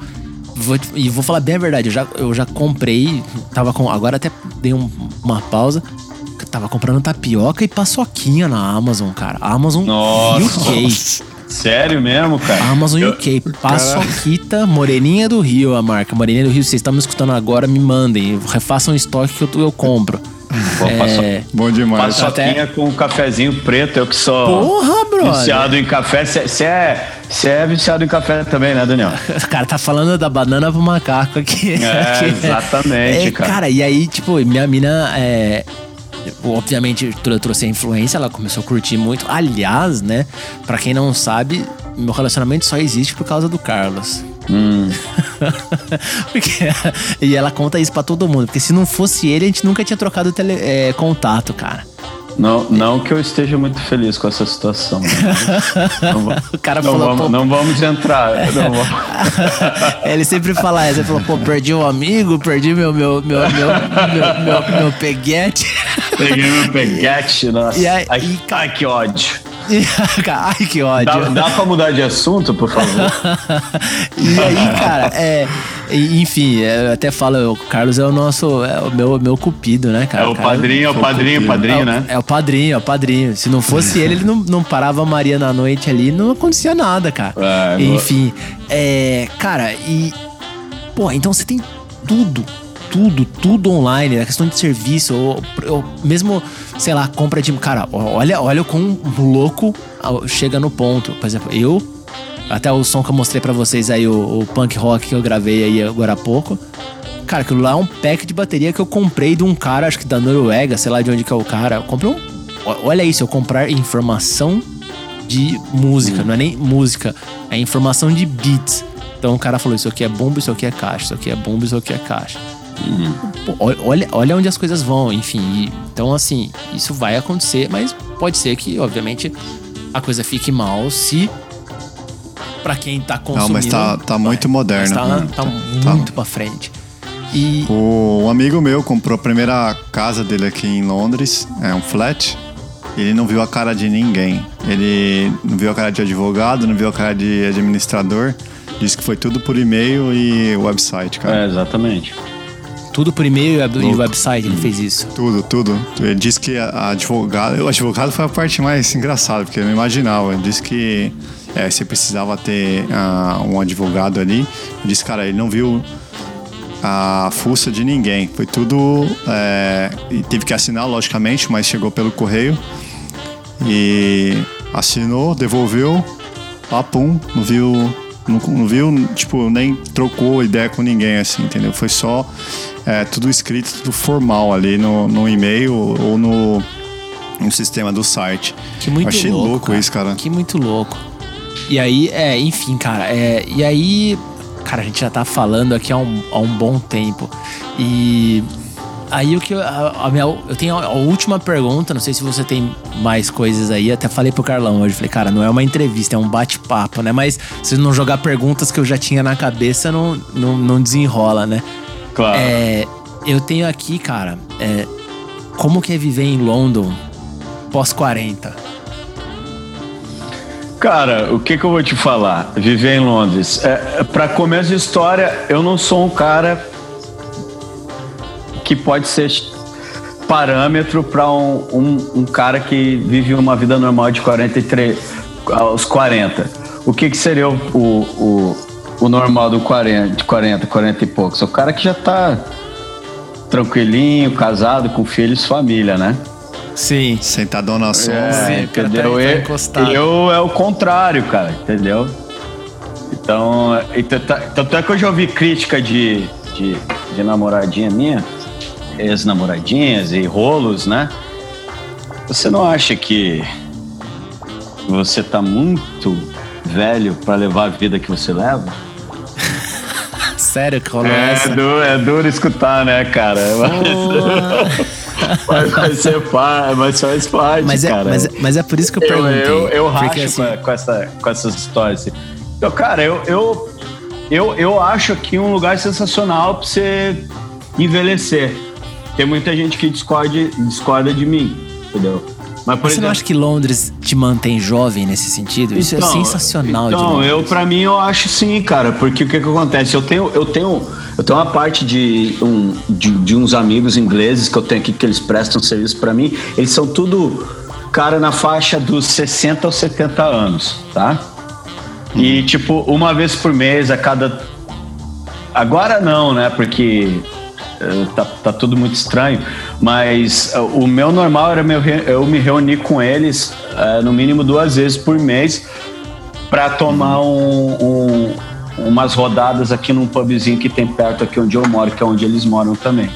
Vou e vou falar bem a verdade, eu já, eu já comprei. Tava com. Agora até dei um- uma pausa. Tava comprando tapioca e paçoquinha na Amazon, cara. Amazon Nossa. UK. Sério mesmo, cara? Amazon Eu- UK. Paçoquita Moreninha do Rio, a marca. Moreninha do Rio, vocês estão me escutando agora, me mandem. Refaçam o estoque que eu, eu compro. Pô, paço- É, Bom demais. Paçoquinha com um cafezinho preto, eu que sou Porra, brother. viciado em café. Você é, cê é viciado em café também, né, Daniel? O cara tá falando da banana pro macaco aqui. É, Aqui. exatamente, É, cara. e aí, tipo, minha mina é. Obviamente, eu trouxe a influência, ela começou a curtir muito. Aliás, né, pra quem não sabe, meu relacionamento só existe por causa do Carlos. Hum. Porque- e ela conta isso pra todo mundo, porque se não fosse ele, a gente nunca tinha trocado tele- é, contato, cara. Não, não que eu esteja muito feliz com essa situação. né? Não, O cara não falou, vamos, não vamos entrar. Não vamos. Ele sempre fala essa, ele falou, pô, perdi um amigo, perdi meu, meu, meu, meu, meu, meu, meu peguete. Peguei meu peguete, nossa. E aí- ai, e- ai, que ódio. Ai, que ódio. Dá, dá pra mudar de assunto, por favor? E aí, cara, é. E- Enfim, é, eu até falo, o Carlos é o nosso. É o meu, meu cupido, né, cara? É o cara- padrinho, é o padrinho, É padrinho, o- né? É o padrinho, é o padrinho. Se não fosse ele, ele não, não parava a Maria na noite ali, não acontecia nada, cara. É, Enfim, é. Cara, e. Pô, então você tem tudo. Tudo, tudo online, a questão de serviço, ou, ou mesmo, sei lá, compra de. Cara, olha, olha o quão louco chega no ponto. Por exemplo, eu até o som que eu mostrei pra vocês aí, o, o punk rock que eu gravei aí agora há pouco. Cara, aquilo lá é um pack de bateria que eu comprei de um cara, acho que da Noruega, sei lá de onde que é o cara. Eu comprei um. Olha isso, eu comprar informação de música, não é nem música, é informação de beats. Então o cara falou: Isso aqui é bomba, isso aqui é caixa, isso aqui é bomba, isso aqui é caixa. Pô, ol- olha, olha onde as coisas vão, enfim. e- então, assim, isso vai acontecer, mas pode ser que, obviamente, a coisa fique mal se. Pra quem tá consumindo. mas tá- tá muito Mas moderno. Tá, Hum, tá tá. muito pra frente. E. O um amigo meu comprou a primeira casa dele aqui em Londres, é um flat. Ele não viu a cara de ninguém. Ele não viu a cara de advogado, não viu a cara de administrador. Disse que foi tudo por e-mail e website, cara. É, exatamente. Tudo por e-mail e e website ele fez isso. Tudo, tudo. Ele disse que a a advogado. O advogado foi a parte mais engraçada, porque eu não imaginava. Ele disse que é, você precisava ter ah, um advogado ali. Ele disse, cara, ele não viu a fuça de ninguém. Foi tudo. é, e teve que assinar, logicamente, mas chegou pelo correio. E assinou, devolveu, papum, não viu. Não, não viu, tipo, nem trocou ideia com ninguém, assim, entendeu? Foi só é, tudo escrito, tudo formal ali no, no e-mail ou no, no sistema do site. Que muito Achei louco. louco isso, cara. Que muito louco. E aí, é, enfim, cara, é, e aí, cara, a gente já tá falando aqui há um, há um bom tempo. E aí o que eu, a, a minha, eu tenho a, última pergunta, não sei se você tem mais coisas aí, até falei pro Carlão hoje, falei, cara, não é uma entrevista, é um bate-papo, né? Mas se não jogar perguntas que eu já tinha na cabeça, não, não, não desenrola, né? Claro. É, eu tenho aqui, cara, é, como que é viver em London pós 40? Cara, o que, que eu vou te falar? Viver em Londres. É, para começo de história, eu não sou um cara que pode ser parâmetro para um, um, um cara que vive uma vida normal de 43 aos 40. O que, que seria o, o, o, normal do 40, de 40, 40 e poucos? O cara que já tá tranquilinho, casado, com filhos, família, né? Sim. Sentadão na sombra. É, Sim, cara tá- entendeu? tá eu, encostado. eu é o contrário, cara, entendeu? Então, então tanto é que eu já ouvi crítica de, de, de namoradinha minha, ex-namoradinhas e rolos, né? Você não acha que você tá muito velho pra levar a vida que você leva? Sério que rolou É essa? duro, é duro escutar, né, cara? Mas, mas você faz, mas faz parte, Mas é, cara. mas, mas é por isso que eu Eu, perguntei. eu, eu Porque, racho assim, com, essa, com essas histórias. Então, cara, eu, eu, eu, eu acho aqui um lugar sensacional pra você envelhecer. tem muita gente que discorde, discorda de mim, entendeu? Mas, por Você exemplo, não acha que Londres te mantém jovem nesse sentido? Isso é então, é sensacional. Então, eu para mim eu acho sim, cara, porque o que que acontece? Eu tenho, eu tenho, eu tenho uma parte de, um, de, de uns amigos ingleses que eu tenho aqui que eles prestam serviço para mim. Eles são tudo cara na faixa dos 60 aos 70 anos, tá? E uhum. tipo uma vez por mês a cada agora não, né? Porque tá, tá tudo muito estranho, mas eh, o meu normal era meu, eu me reunir com eles uh, no mínimo duas vezes por mês para tomar um, um, umas rodadas aqui num pubzinho que tem perto aqui onde eu moro, que é onde eles moram também.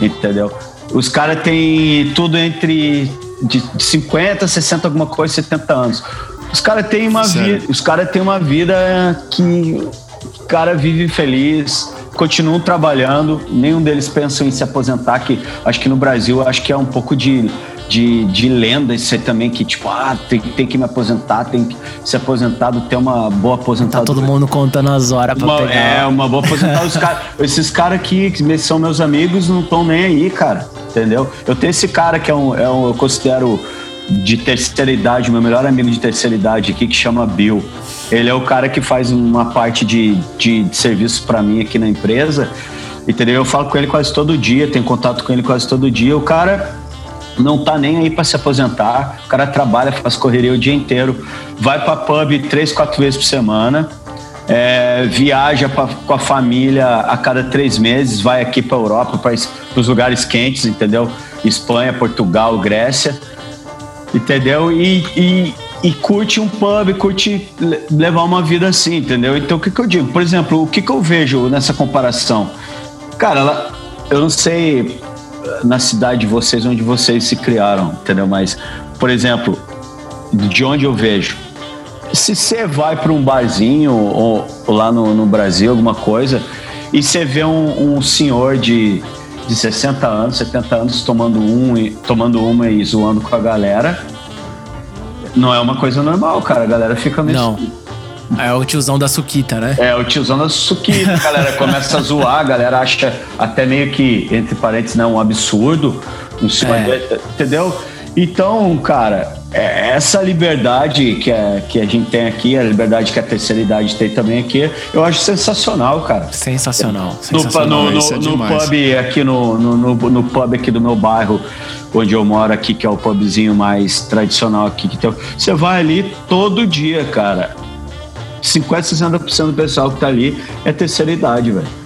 Entendeu? Os caras têm tudo entre de 50, 60, alguma coisa, 70 anos. Os caras têm uma vida, os caras têm uma vida que o cara vive feliz, continuam trabalhando, nenhum deles pensa em se aposentar, que acho que no Brasil acho que é um pouco de, de, de lenda isso aí também, que tipo, ah, tem, tem que me aposentar, tem que ser aposentado, ter uma boa aposentadoria. Tá todo mundo contando as horas pra uma, pegar. É, uma boa aposentadoria. cara, esses caras que são meus amigos, não estão nem aí, cara, entendeu? Eu tenho esse cara que é um, é um eu considero de terceira idade, meu melhor amigo de terceira idade aqui, que chama Bill. Ele é o cara que faz uma parte de, de, de serviço para mim aqui na empresa. Entendeu? Eu falo com ele quase todo dia, tenho contato com ele quase todo dia. O cara não tá nem aí para se aposentar. O cara trabalha, faz correria o dia inteiro, vai para pub três, quatro vezes por semana. É, viaja pra, com a família a cada três meses, vai aqui para Europa, para os lugares quentes, entendeu? Espanha, Portugal, Grécia entendeu? E, e, e, curte um pub, curte levar uma vida assim, entendeu? Então o que, que eu digo? Por exemplo, o que, que eu vejo nessa comparação? Cara, ela, eu não sei na cidade de vocês, onde vocês se criaram, entendeu? Mas, por exemplo, de onde eu vejo, se você vai para um barzinho ou, ou lá no, no, Brasil, alguma coisa, e você vê um, um senhor de de 60 anos, 70 anos tomando um e tomando uma e zoando com a galera. Não é uma coisa normal, cara. A galera fica meio. Não. É o tiozão da Suquita, né? É, o tiozão da Suquita. A galera começa a zoar, a galera acha até meio que, entre parênteses, né, um absurdo. Um é. Entendeu? Então, cara, é, essa liberdade que, é, que a gente tem aqui, a liberdade que a terceira idade tem também aqui, eu acho sensacional, cara. Sensacional. sensacional. No, no, no, é no pub aqui no, no, no, pub aqui do meu bairro, onde eu moro aqui, que é o pubzinho mais tradicional aqui que tem. Você vai ali todo dia, cara. 50, 60% do pessoal que tá ali é terceira idade, velho.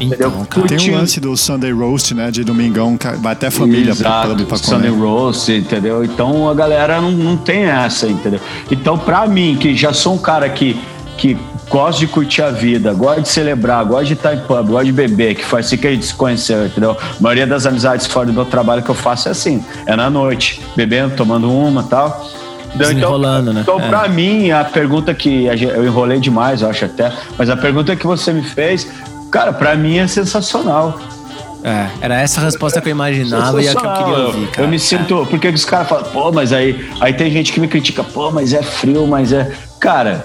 Então, cara. Tem um lance do Sunday Roast, né? De domingão, vai até família Exato, pra, pra comer. Sunday Roast, entendeu? Então a galera não, não tem essa, entendeu? Então, pra mim, que já sou um cara que, que gosta de curtir a vida, gosta de celebrar, gosta de estar em pub, gosta de beber, que faz assim que a gente se conheceu, entendeu? A maioria das amizades fora do meu trabalho que eu faço é assim, é na noite, bebendo, tomando uma e tal. Então, Desenrolando, então, né? Então, é. pra mim, a pergunta que eu enrolei demais, eu acho até, mas a pergunta que você me fez Cara, pra mim é sensacional. É, era essa a resposta que eu imaginava e a que eu queria ouvir, cara. Eu me sinto. Porque os caras falam, pô, mas aí. Aí tem gente que me critica, pô, mas é frio, mas é. Cara,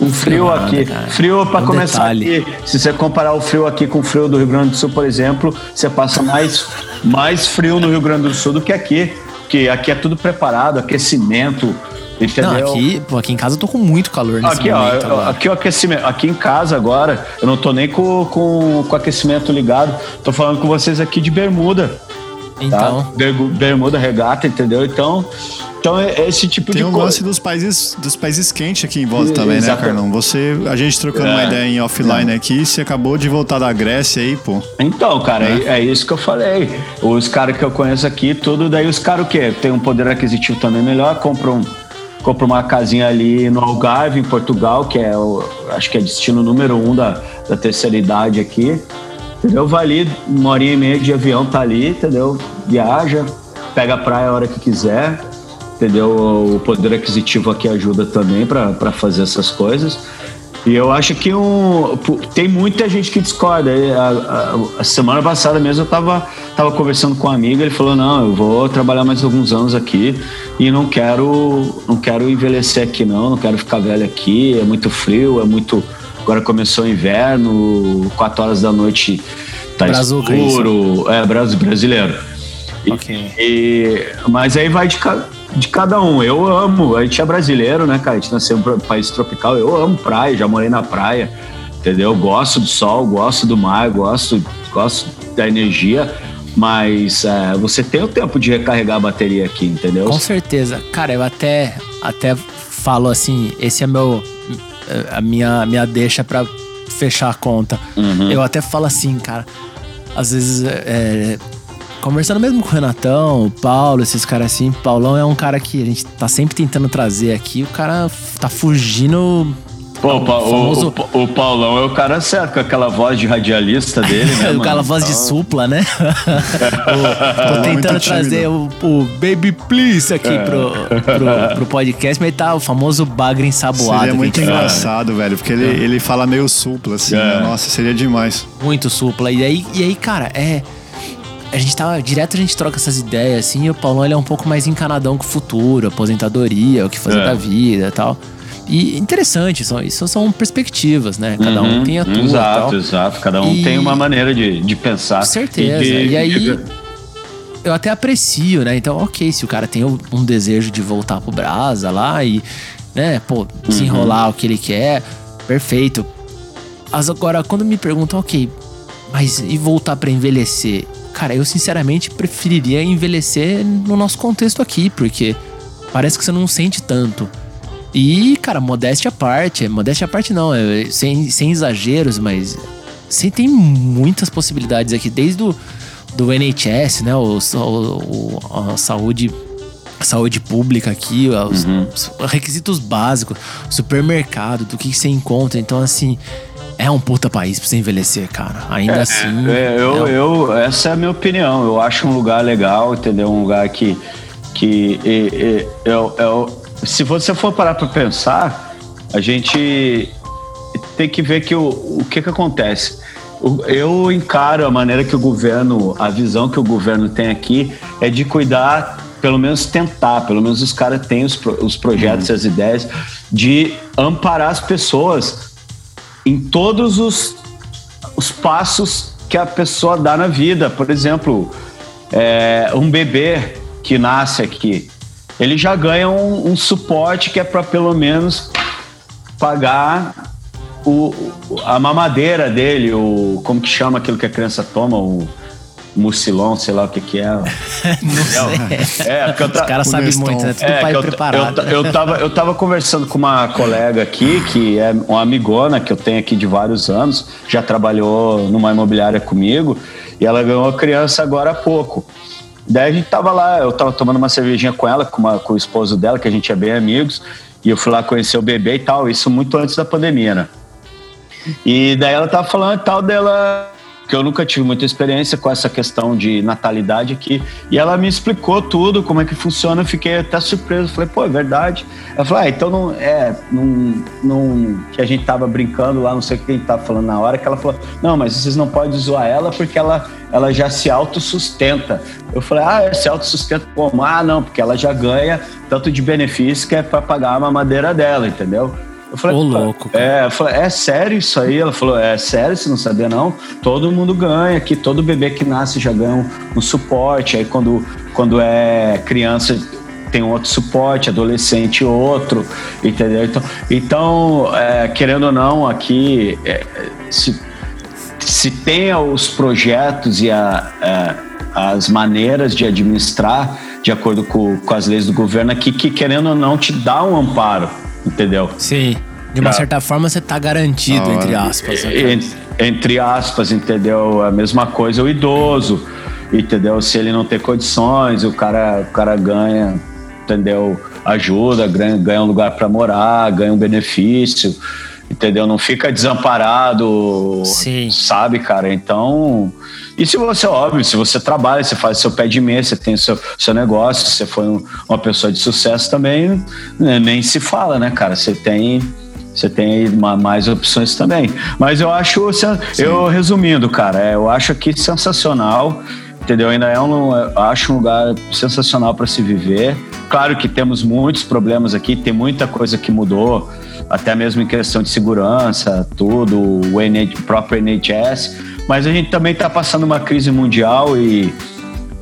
o frio nada, aqui. Cara. Frio para é um começar detalhe. aqui. Se você comparar o frio aqui com o frio do Rio Grande do Sul, por exemplo, você passa mais, mais frio no Rio Grande do Sul do que aqui. Porque aqui é tudo preparado, aquecimento, Entendeu? Não, aqui, pô, aqui em casa eu tô com muito calor nesse aqui, momento. Ó, aqui o aquecimento. Aqui em casa agora, eu não tô nem com, com, com aquecimento ligado. Tô falando com vocês aqui de bermuda. Tá? Então. Tá? Bermuda, regata, entendeu? Então, então é esse tipo Tem de coisa. Tem um lance dos países, dos países quentes aqui em volta também, né, Carlão? Você, a gente trocando é, uma ideia em offline é. aqui, você acabou de voltar da Grécia aí, pô. Então, cara, é, é isso que eu falei. Os caras que eu conheço aqui, tudo, daí os caras o quê? Tem um poder aquisitivo também melhor, compram comprou uma casinha ali no Algarve, em Portugal, que é o, acho que é destino número um da, da terceira idade aqui. Entendeu? Vai ali, uma horinha e meia de avião, tá ali, entendeu? Viaja, pega a praia a hora que quiser, entendeu? O poder aquisitivo aqui ajuda também para fazer essas coisas. E eu acho que um, tem muita gente que discorda. A, a, a, semana passada mesmo eu tava, tava conversando com um amigo, ele falou: "Não, eu vou trabalhar mais alguns anos aqui e não quero não quero envelhecer aqui não, não quero ficar velho aqui, é muito frio, é muito agora começou o inverno, quatro horas da noite tá Brazuca, escuro. É, brasileiro. Ok. E, mas aí vai de, de cada um. Eu amo, a gente é brasileiro, né, cara? A gente nasceu em um país tropical. Eu amo praia, já morei na praia, entendeu? Gosto do sol, gosto do mar, gosto, gosto da energia. Mas é, você tem o tempo de recarregar a bateria aqui, entendeu? Com certeza. Cara, eu até, até falo assim, esse é meu a minha, minha deixa para fechar a conta. Uhum. Eu até falo assim, cara, às vezes é, conversando mesmo com o Renatão, o Paulo, esses caras assim, Paulão é um cara que a gente tá sempre tentando trazer aqui, o cara tá fugindo Pô, o, famoso... o, o, Paulão é o cara certo, com aquela voz de radialista dele, né? aquela voz de supla, né? o, tô tentando trazer o, o, Baby Please aqui é. pro, pro, pro, podcast, mas tá o famoso bagre ensaboado. Seria muito engraçado, velho, porque ele, é. ele fala meio supla, assim. Né? É. Nossa, seria demais. Muito supla. E aí, e aí cara, é a gente tava. Direto a gente troca essas ideias, assim, e o Paulão ele é um pouco mais encanadão com o futuro, aposentadoria, o que fazer é. da vida e tal. E interessante, são, isso são perspectivas, né? Cada uhum, um tem a tua. Exato, exato. Cada um e... tem uma maneira de, de pensar. Com certeza. E, de... e aí. Eu até aprecio, né? Então, ok, se o cara tem um desejo de voltar pro Brasa lá e, né, pô, se uhum. enrolar o que ele quer, perfeito. Mas agora, quando me perguntam, ok, mas e voltar para envelhecer? Cara, eu sinceramente preferiria envelhecer no nosso contexto aqui, porque parece que você não sente tanto. E, cara, modéstia à parte, modéstia à parte não, é, sem, sem exageros, mas você tem muitas possibilidades aqui, desde o do NHS, né, o, o, a saúde saúde pública aqui, os, uhum. os, requisitos básicos, supermercado, do que você encontra. Então, assim, é um puta país pra você envelhecer, cara. Ainda é, assim. É, eu, é eu, essa é a minha opinião. Eu acho um lugar legal, entendeu? Um lugar que. que eu, eu, se você for parar para pensar, a gente tem que ver que o, o que, que acontece. Eu encaro a maneira que o governo, a visão que o governo tem aqui é de cuidar, pelo menos tentar, pelo menos os caras têm os, os projetos e as ideias de amparar as pessoas em todos os, os passos que a pessoa dá na vida. Por exemplo, é, um bebê que nasce aqui, ele já ganha um, um suporte que é para pelo menos pagar o, a mamadeira dele, o como que chama aquilo que a criança toma, o mucilon, sei lá o que que é. Não sei. É, que eu Os caras sabem muito, né? Tudo é, pai eu, preparado. Eu, eu, tava, eu tava conversando com uma colega aqui, que é uma amigona que eu tenho aqui de vários anos, já trabalhou numa imobiliária comigo, e ela ganhou a criança agora há pouco. Daí a gente tava lá, eu tava tomando uma cervejinha com ela, com, uma, com o esposo dela, que a gente é bem amigos, e eu fui lá conhecer o bebê e tal, isso muito antes da pandemia, né? E daí ela tava falando e tal dela que eu nunca tive muita experiência com essa questão de natalidade aqui. E ela me explicou tudo, como é que funciona. Eu fiquei até surpreso. Falei, pô, é verdade. Ela falou, ah, então não é. Não, não, que a gente tava brincando lá, não sei o que a gente tava falando na hora, que ela falou, não, mas vocês não podem zoar ela porque ela, ela já se autossustenta. Eu falei, ah, se autossustenta como? Ah, não, porque ela já ganha tanto de benefício que é para pagar a mamadeira dela, entendeu? Eu falei, Ô, louco. É, falei, é sério isso aí? Ela falou, é sério, você não sabia não? Todo mundo ganha aqui, todo bebê que nasce já ganha um, um suporte. Aí quando, quando é criança tem outro suporte, adolescente outro, entendeu? Então, então é, querendo ou não, aqui é, se, se tem os projetos e a, é, as maneiras de administrar de acordo com, com as leis do governo aqui, que querendo ou não te dá um amparo entendeu? Sim. De uma certa forma você tá garantido, ah, entre aspas. Né? Entre aspas, entendeu? A mesma coisa o idoso, entendeu? Se ele não tem condições, o cara, o cara ganha, entendeu? Ajuda, ganha, ganha um lugar para morar, ganha um benefício, entendeu? Não fica desamparado, Sim. sabe, cara? Então, e se você, óbvio, se você trabalha, você faz seu pé de mês, você tem seu, seu negócio, você foi um, uma pessoa de sucesso também, né, nem se fala, né, cara? Você tem você tem uma, mais opções também. Mas eu acho, eu resumindo, cara, é, eu acho aqui sensacional, entendeu? Ainda é um, acho um lugar sensacional para se viver. Claro que temos muitos problemas aqui, tem muita coisa que mudou, até mesmo em questão de segurança, tudo, o, NH, próprio NHS Mas a gente também está passando uma crise mundial e,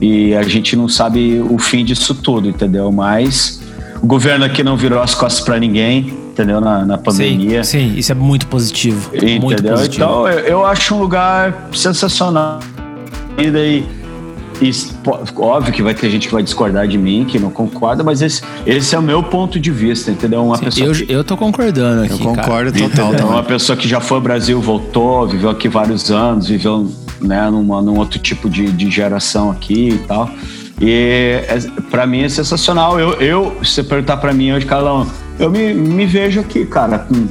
e a gente não sabe o fim disso tudo, entendeu? Mas o governo aqui não virou as costas para ninguém, entendeu? Na, na pandemia. Sim, sim, isso é muito positivo. Entendeu? Muito positivo. Então eu, eu acho um lugar sensacional. E daí e, óbvio que vai ter gente que vai discordar de mim, que não concorda, mas esse, esse é o meu ponto de vista, entendeu? Uma Sim, pessoa eu, que, eu tô concordando aqui. Eu concordo cara. total. é também. uma pessoa que já foi ao Brasil, voltou, viveu aqui vários anos, viveu né, numa, num outro tipo de, de geração aqui e tal. E é, para mim é sensacional. Eu, eu se você perguntar para mim hoje, Carlão, eu me, me vejo aqui, cara, com,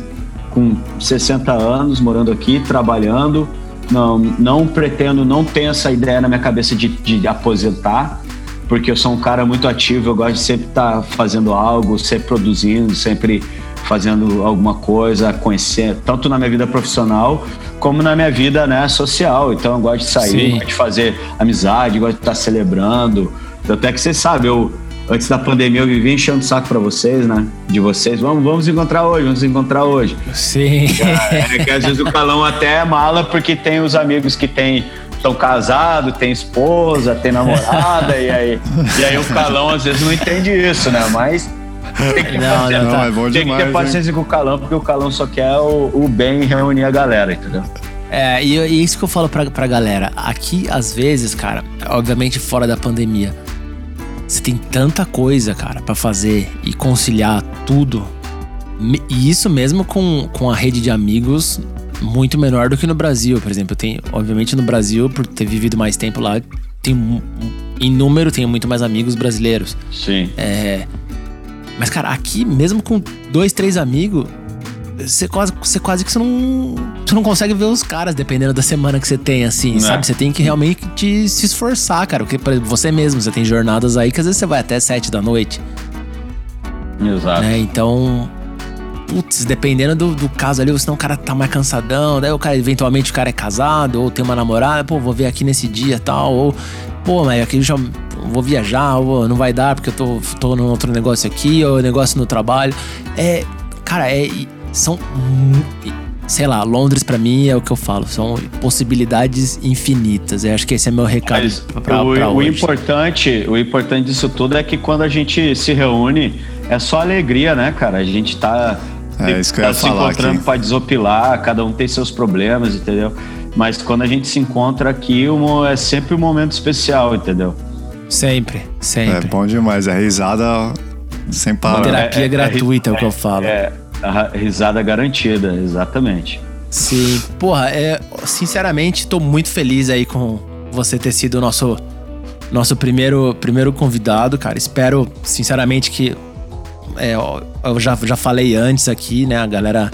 com 60 anos, morando aqui, trabalhando não, não pretendo, não tenho essa ideia na minha cabeça de, de aposentar, porque eu sou um cara muito ativo, eu gosto de sempre estar tá fazendo algo, sempre produzindo, sempre fazendo alguma coisa, conhecer, tanto na minha vida profissional como na minha vida né, social. Então eu gosto de sair, Sim. gosto de fazer amizade, gosto de estar celebrando. Até que você sabe, eu antes da pandemia eu vivia enchendo o saco para vocês, né? De vocês, vamos, vamos encontrar hoje, vamos encontrar hoje. Sim. É, que às vezes o calão até é mala porque tem os amigos que tem estão casados, tem esposa, tem namorada e aí e aí o calão às vezes não entende isso, né? Mas tem que Não, não, Não, é que ter paciência com o calão porque o calão só quer o, o bem e reunir a galera, entendeu? É, e, e isso que eu falo pra, pra galera. Aqui, às vezes, cara, obviamente fora da pandemia, você tem tanta coisa, cara, pra fazer e conciliar tudo. E isso mesmo com, com a rede de amigos muito menor do que no Brasil, por exemplo. Eu tenho, obviamente, no Brasil, por ter vivido mais tempo lá, tem, em número, tenho muito mais amigos brasileiros. Sim. É, mas, cara, aqui, mesmo com dois, três amigos, você quase, você quase que você não, você não consegue ver os caras, dependendo da semana que você tem, assim, Né? sabe? Você tem que realmente te, se esforçar, cara. Porque, por exemplo, você mesmo, você tem jornadas aí que às vezes você vai até sete da noite, Exato. né? Então, putz, dependendo do, do caso ali, senão o cara tá mais cansadão, daí o cara, eventualmente, o cara é casado, ou tem uma namorada, pô, vou ver aqui nesse dia e tal, ou, pô, mas aqui eu já vou viajar, ou não vai dar porque eu tô, tô num outro negócio aqui, ou negócio no trabalho. É, cara, é, são, sei lá, Londres pra mim é o que eu falo, são possibilidades infinitas. Eu acho que esse é meu recado Mas pra, o, pra o importante, o importante disso tudo é que quando a gente se reúne, é só alegria, né, cara? A gente tá, É, isso que eu tá ia se falar encontrando para desopilar, cada um tem seus problemas, entendeu? Mas quando a gente se encontra aqui, é sempre um momento especial, entendeu? Sempre, sempre. É bom demais, é risada sem parar. Terapia gratuita é o que eu falo. É, a risada garantida, exatamente. Sim, porra, é, sinceramente, tô muito feliz aí com você ter sido o nosso, nosso primeiro, primeiro convidado, cara. Espero, sinceramente, que. é, eu já, já falei antes aqui, né? A galera.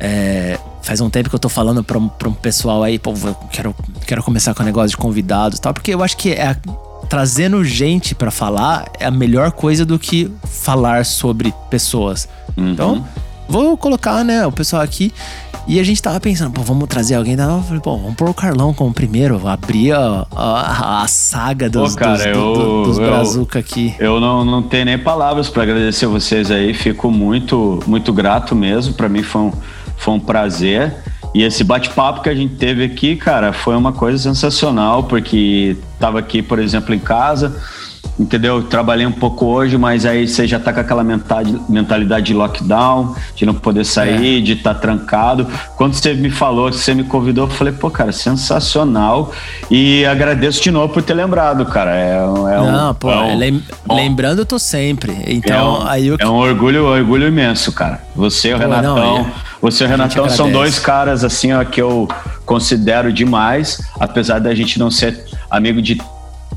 é, faz um tempo que eu tô falando pra, pra um pessoal aí, pô, quero, quero começar com o negócio de convidados e tal, porque eu acho que é trazendo gente pra falar é a melhor coisa do que falar sobre pessoas. Uhum. Então, vou colocar, né, o pessoal aqui. E a gente tava pensando, pô, vamos trazer alguém. Daí Eu falei, pô, vamos pôr o Carlão como primeiro, abrir a, a, a saga dos, Pô, cara, dos, do- eu- do- dos Brazuca aqui. Eu não, não tenho nem palavras para agradecer vocês aí. Fico muito, muito grato mesmo. Para mim foi um, foi um prazer. E esse bate-papo que a gente teve aqui, cara, foi uma coisa sensacional, porque tava aqui, por exemplo, em casa, entendeu? Trabalhei um pouco hoje, mas aí você já tá com aquela mentali- mentalidade de lockdown, de não poder sair, de estar trancado. Quando você me falou, você me convidou, eu falei, pô, cara, sensacional. E agradeço de novo por ter lembrado, cara. É, um- é um- Não, pô, é um- lem- bom, lembrando eu tô sempre. Então, é um, aí eu... é um orgulho, orgulho imenso, cara. Você e o Renatão. não, é- você e o Renatão são dois caras assim, ó, que eu considero demais, apesar da gente não ser amigo de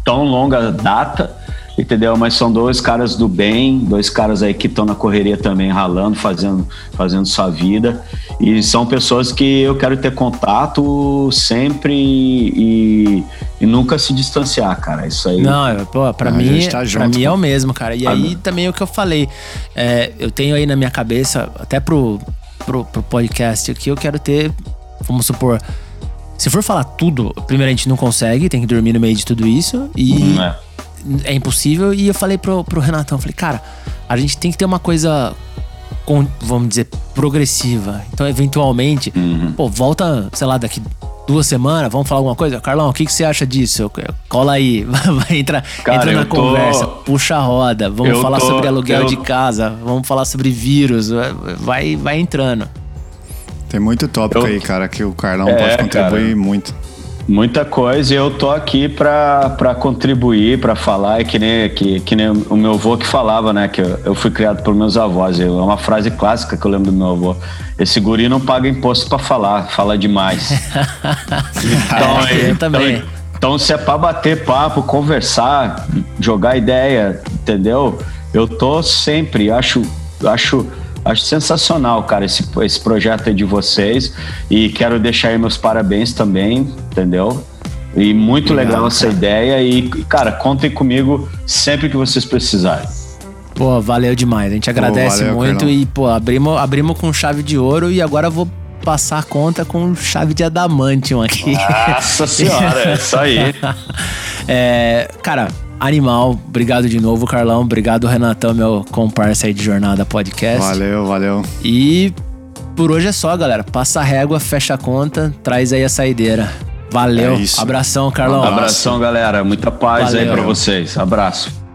tão longa data, entendeu? Mas são dois caras do bem, dois caras aí que estão na correria também, ralando, fazendo, fazendo sua vida. E são pessoas que eu quero ter contato sempre e, e nunca se distanciar, cara. Isso aí. Não, é, pô, pra A mim, tá pra mim é o mesmo, cara. E aí também é o que eu falei. É, eu tenho aí na minha cabeça, até pro, pro, pro podcast aqui, eu quero ter, vamos supor, se for falar tudo, primeiro a gente não consegue, tem que dormir no meio de tudo isso. E Hum, é. é impossível. E eu falei pro, pro Renatão, falei, cara, a gente tem que ter uma coisa, com- vamos dizer, progressiva. Então, eventualmente, Uhum. pô, volta, sei lá, daqui duas semanas, vamos falar alguma coisa? Carlão, o que, que você acha disso? Cola aí, vai entrar, Cara, entra na tô... conversa, puxa a roda, vamos eu falar tô... sobre aluguel eu... de casa, vamos falar sobre vírus, vai, vai entrando. Tem muito tópico eu... aí, cara, que o Carlão é, pode contribuir cara. muito. Muita coisa e eu tô aqui para contribuir, para falar, é que nem, que, que nem o meu avô que falava, né? Que eu, eu fui criado por meus avós. É uma frase clássica que eu lembro do meu avô. Esse guri não paga imposto para falar, fala demais. então, é, eu também. Então, então, se é para bater papo, conversar, jogar ideia, entendeu? Eu tô sempre, acho, acho Acho sensacional, cara, esse, esse projeto aí de vocês. E quero deixar aí meus parabéns também, entendeu? E muito Obrigado, legal essa cara. ideia. E, cara, contem comigo sempre que vocês precisarem. Pô, valeu demais. A gente agradece pô, valeu, muito Carlão. e, pô, abrimos, abrimos com chave de ouro e agora vou passar a conta com chave de adamantium aqui. Nossa senhora, é isso aí. é, cara, Animal, obrigado de novo, Carlão. Obrigado, Renatão, meu comparsa aí de Jornada Podcast. Valeu, valeu. E por hoje é só, galera. Passa a régua, fecha a conta, traz aí a saideira. Valeu. É Abração, Carlão. Abração, galera. Muita paz valeu. aí para vocês. Abraço.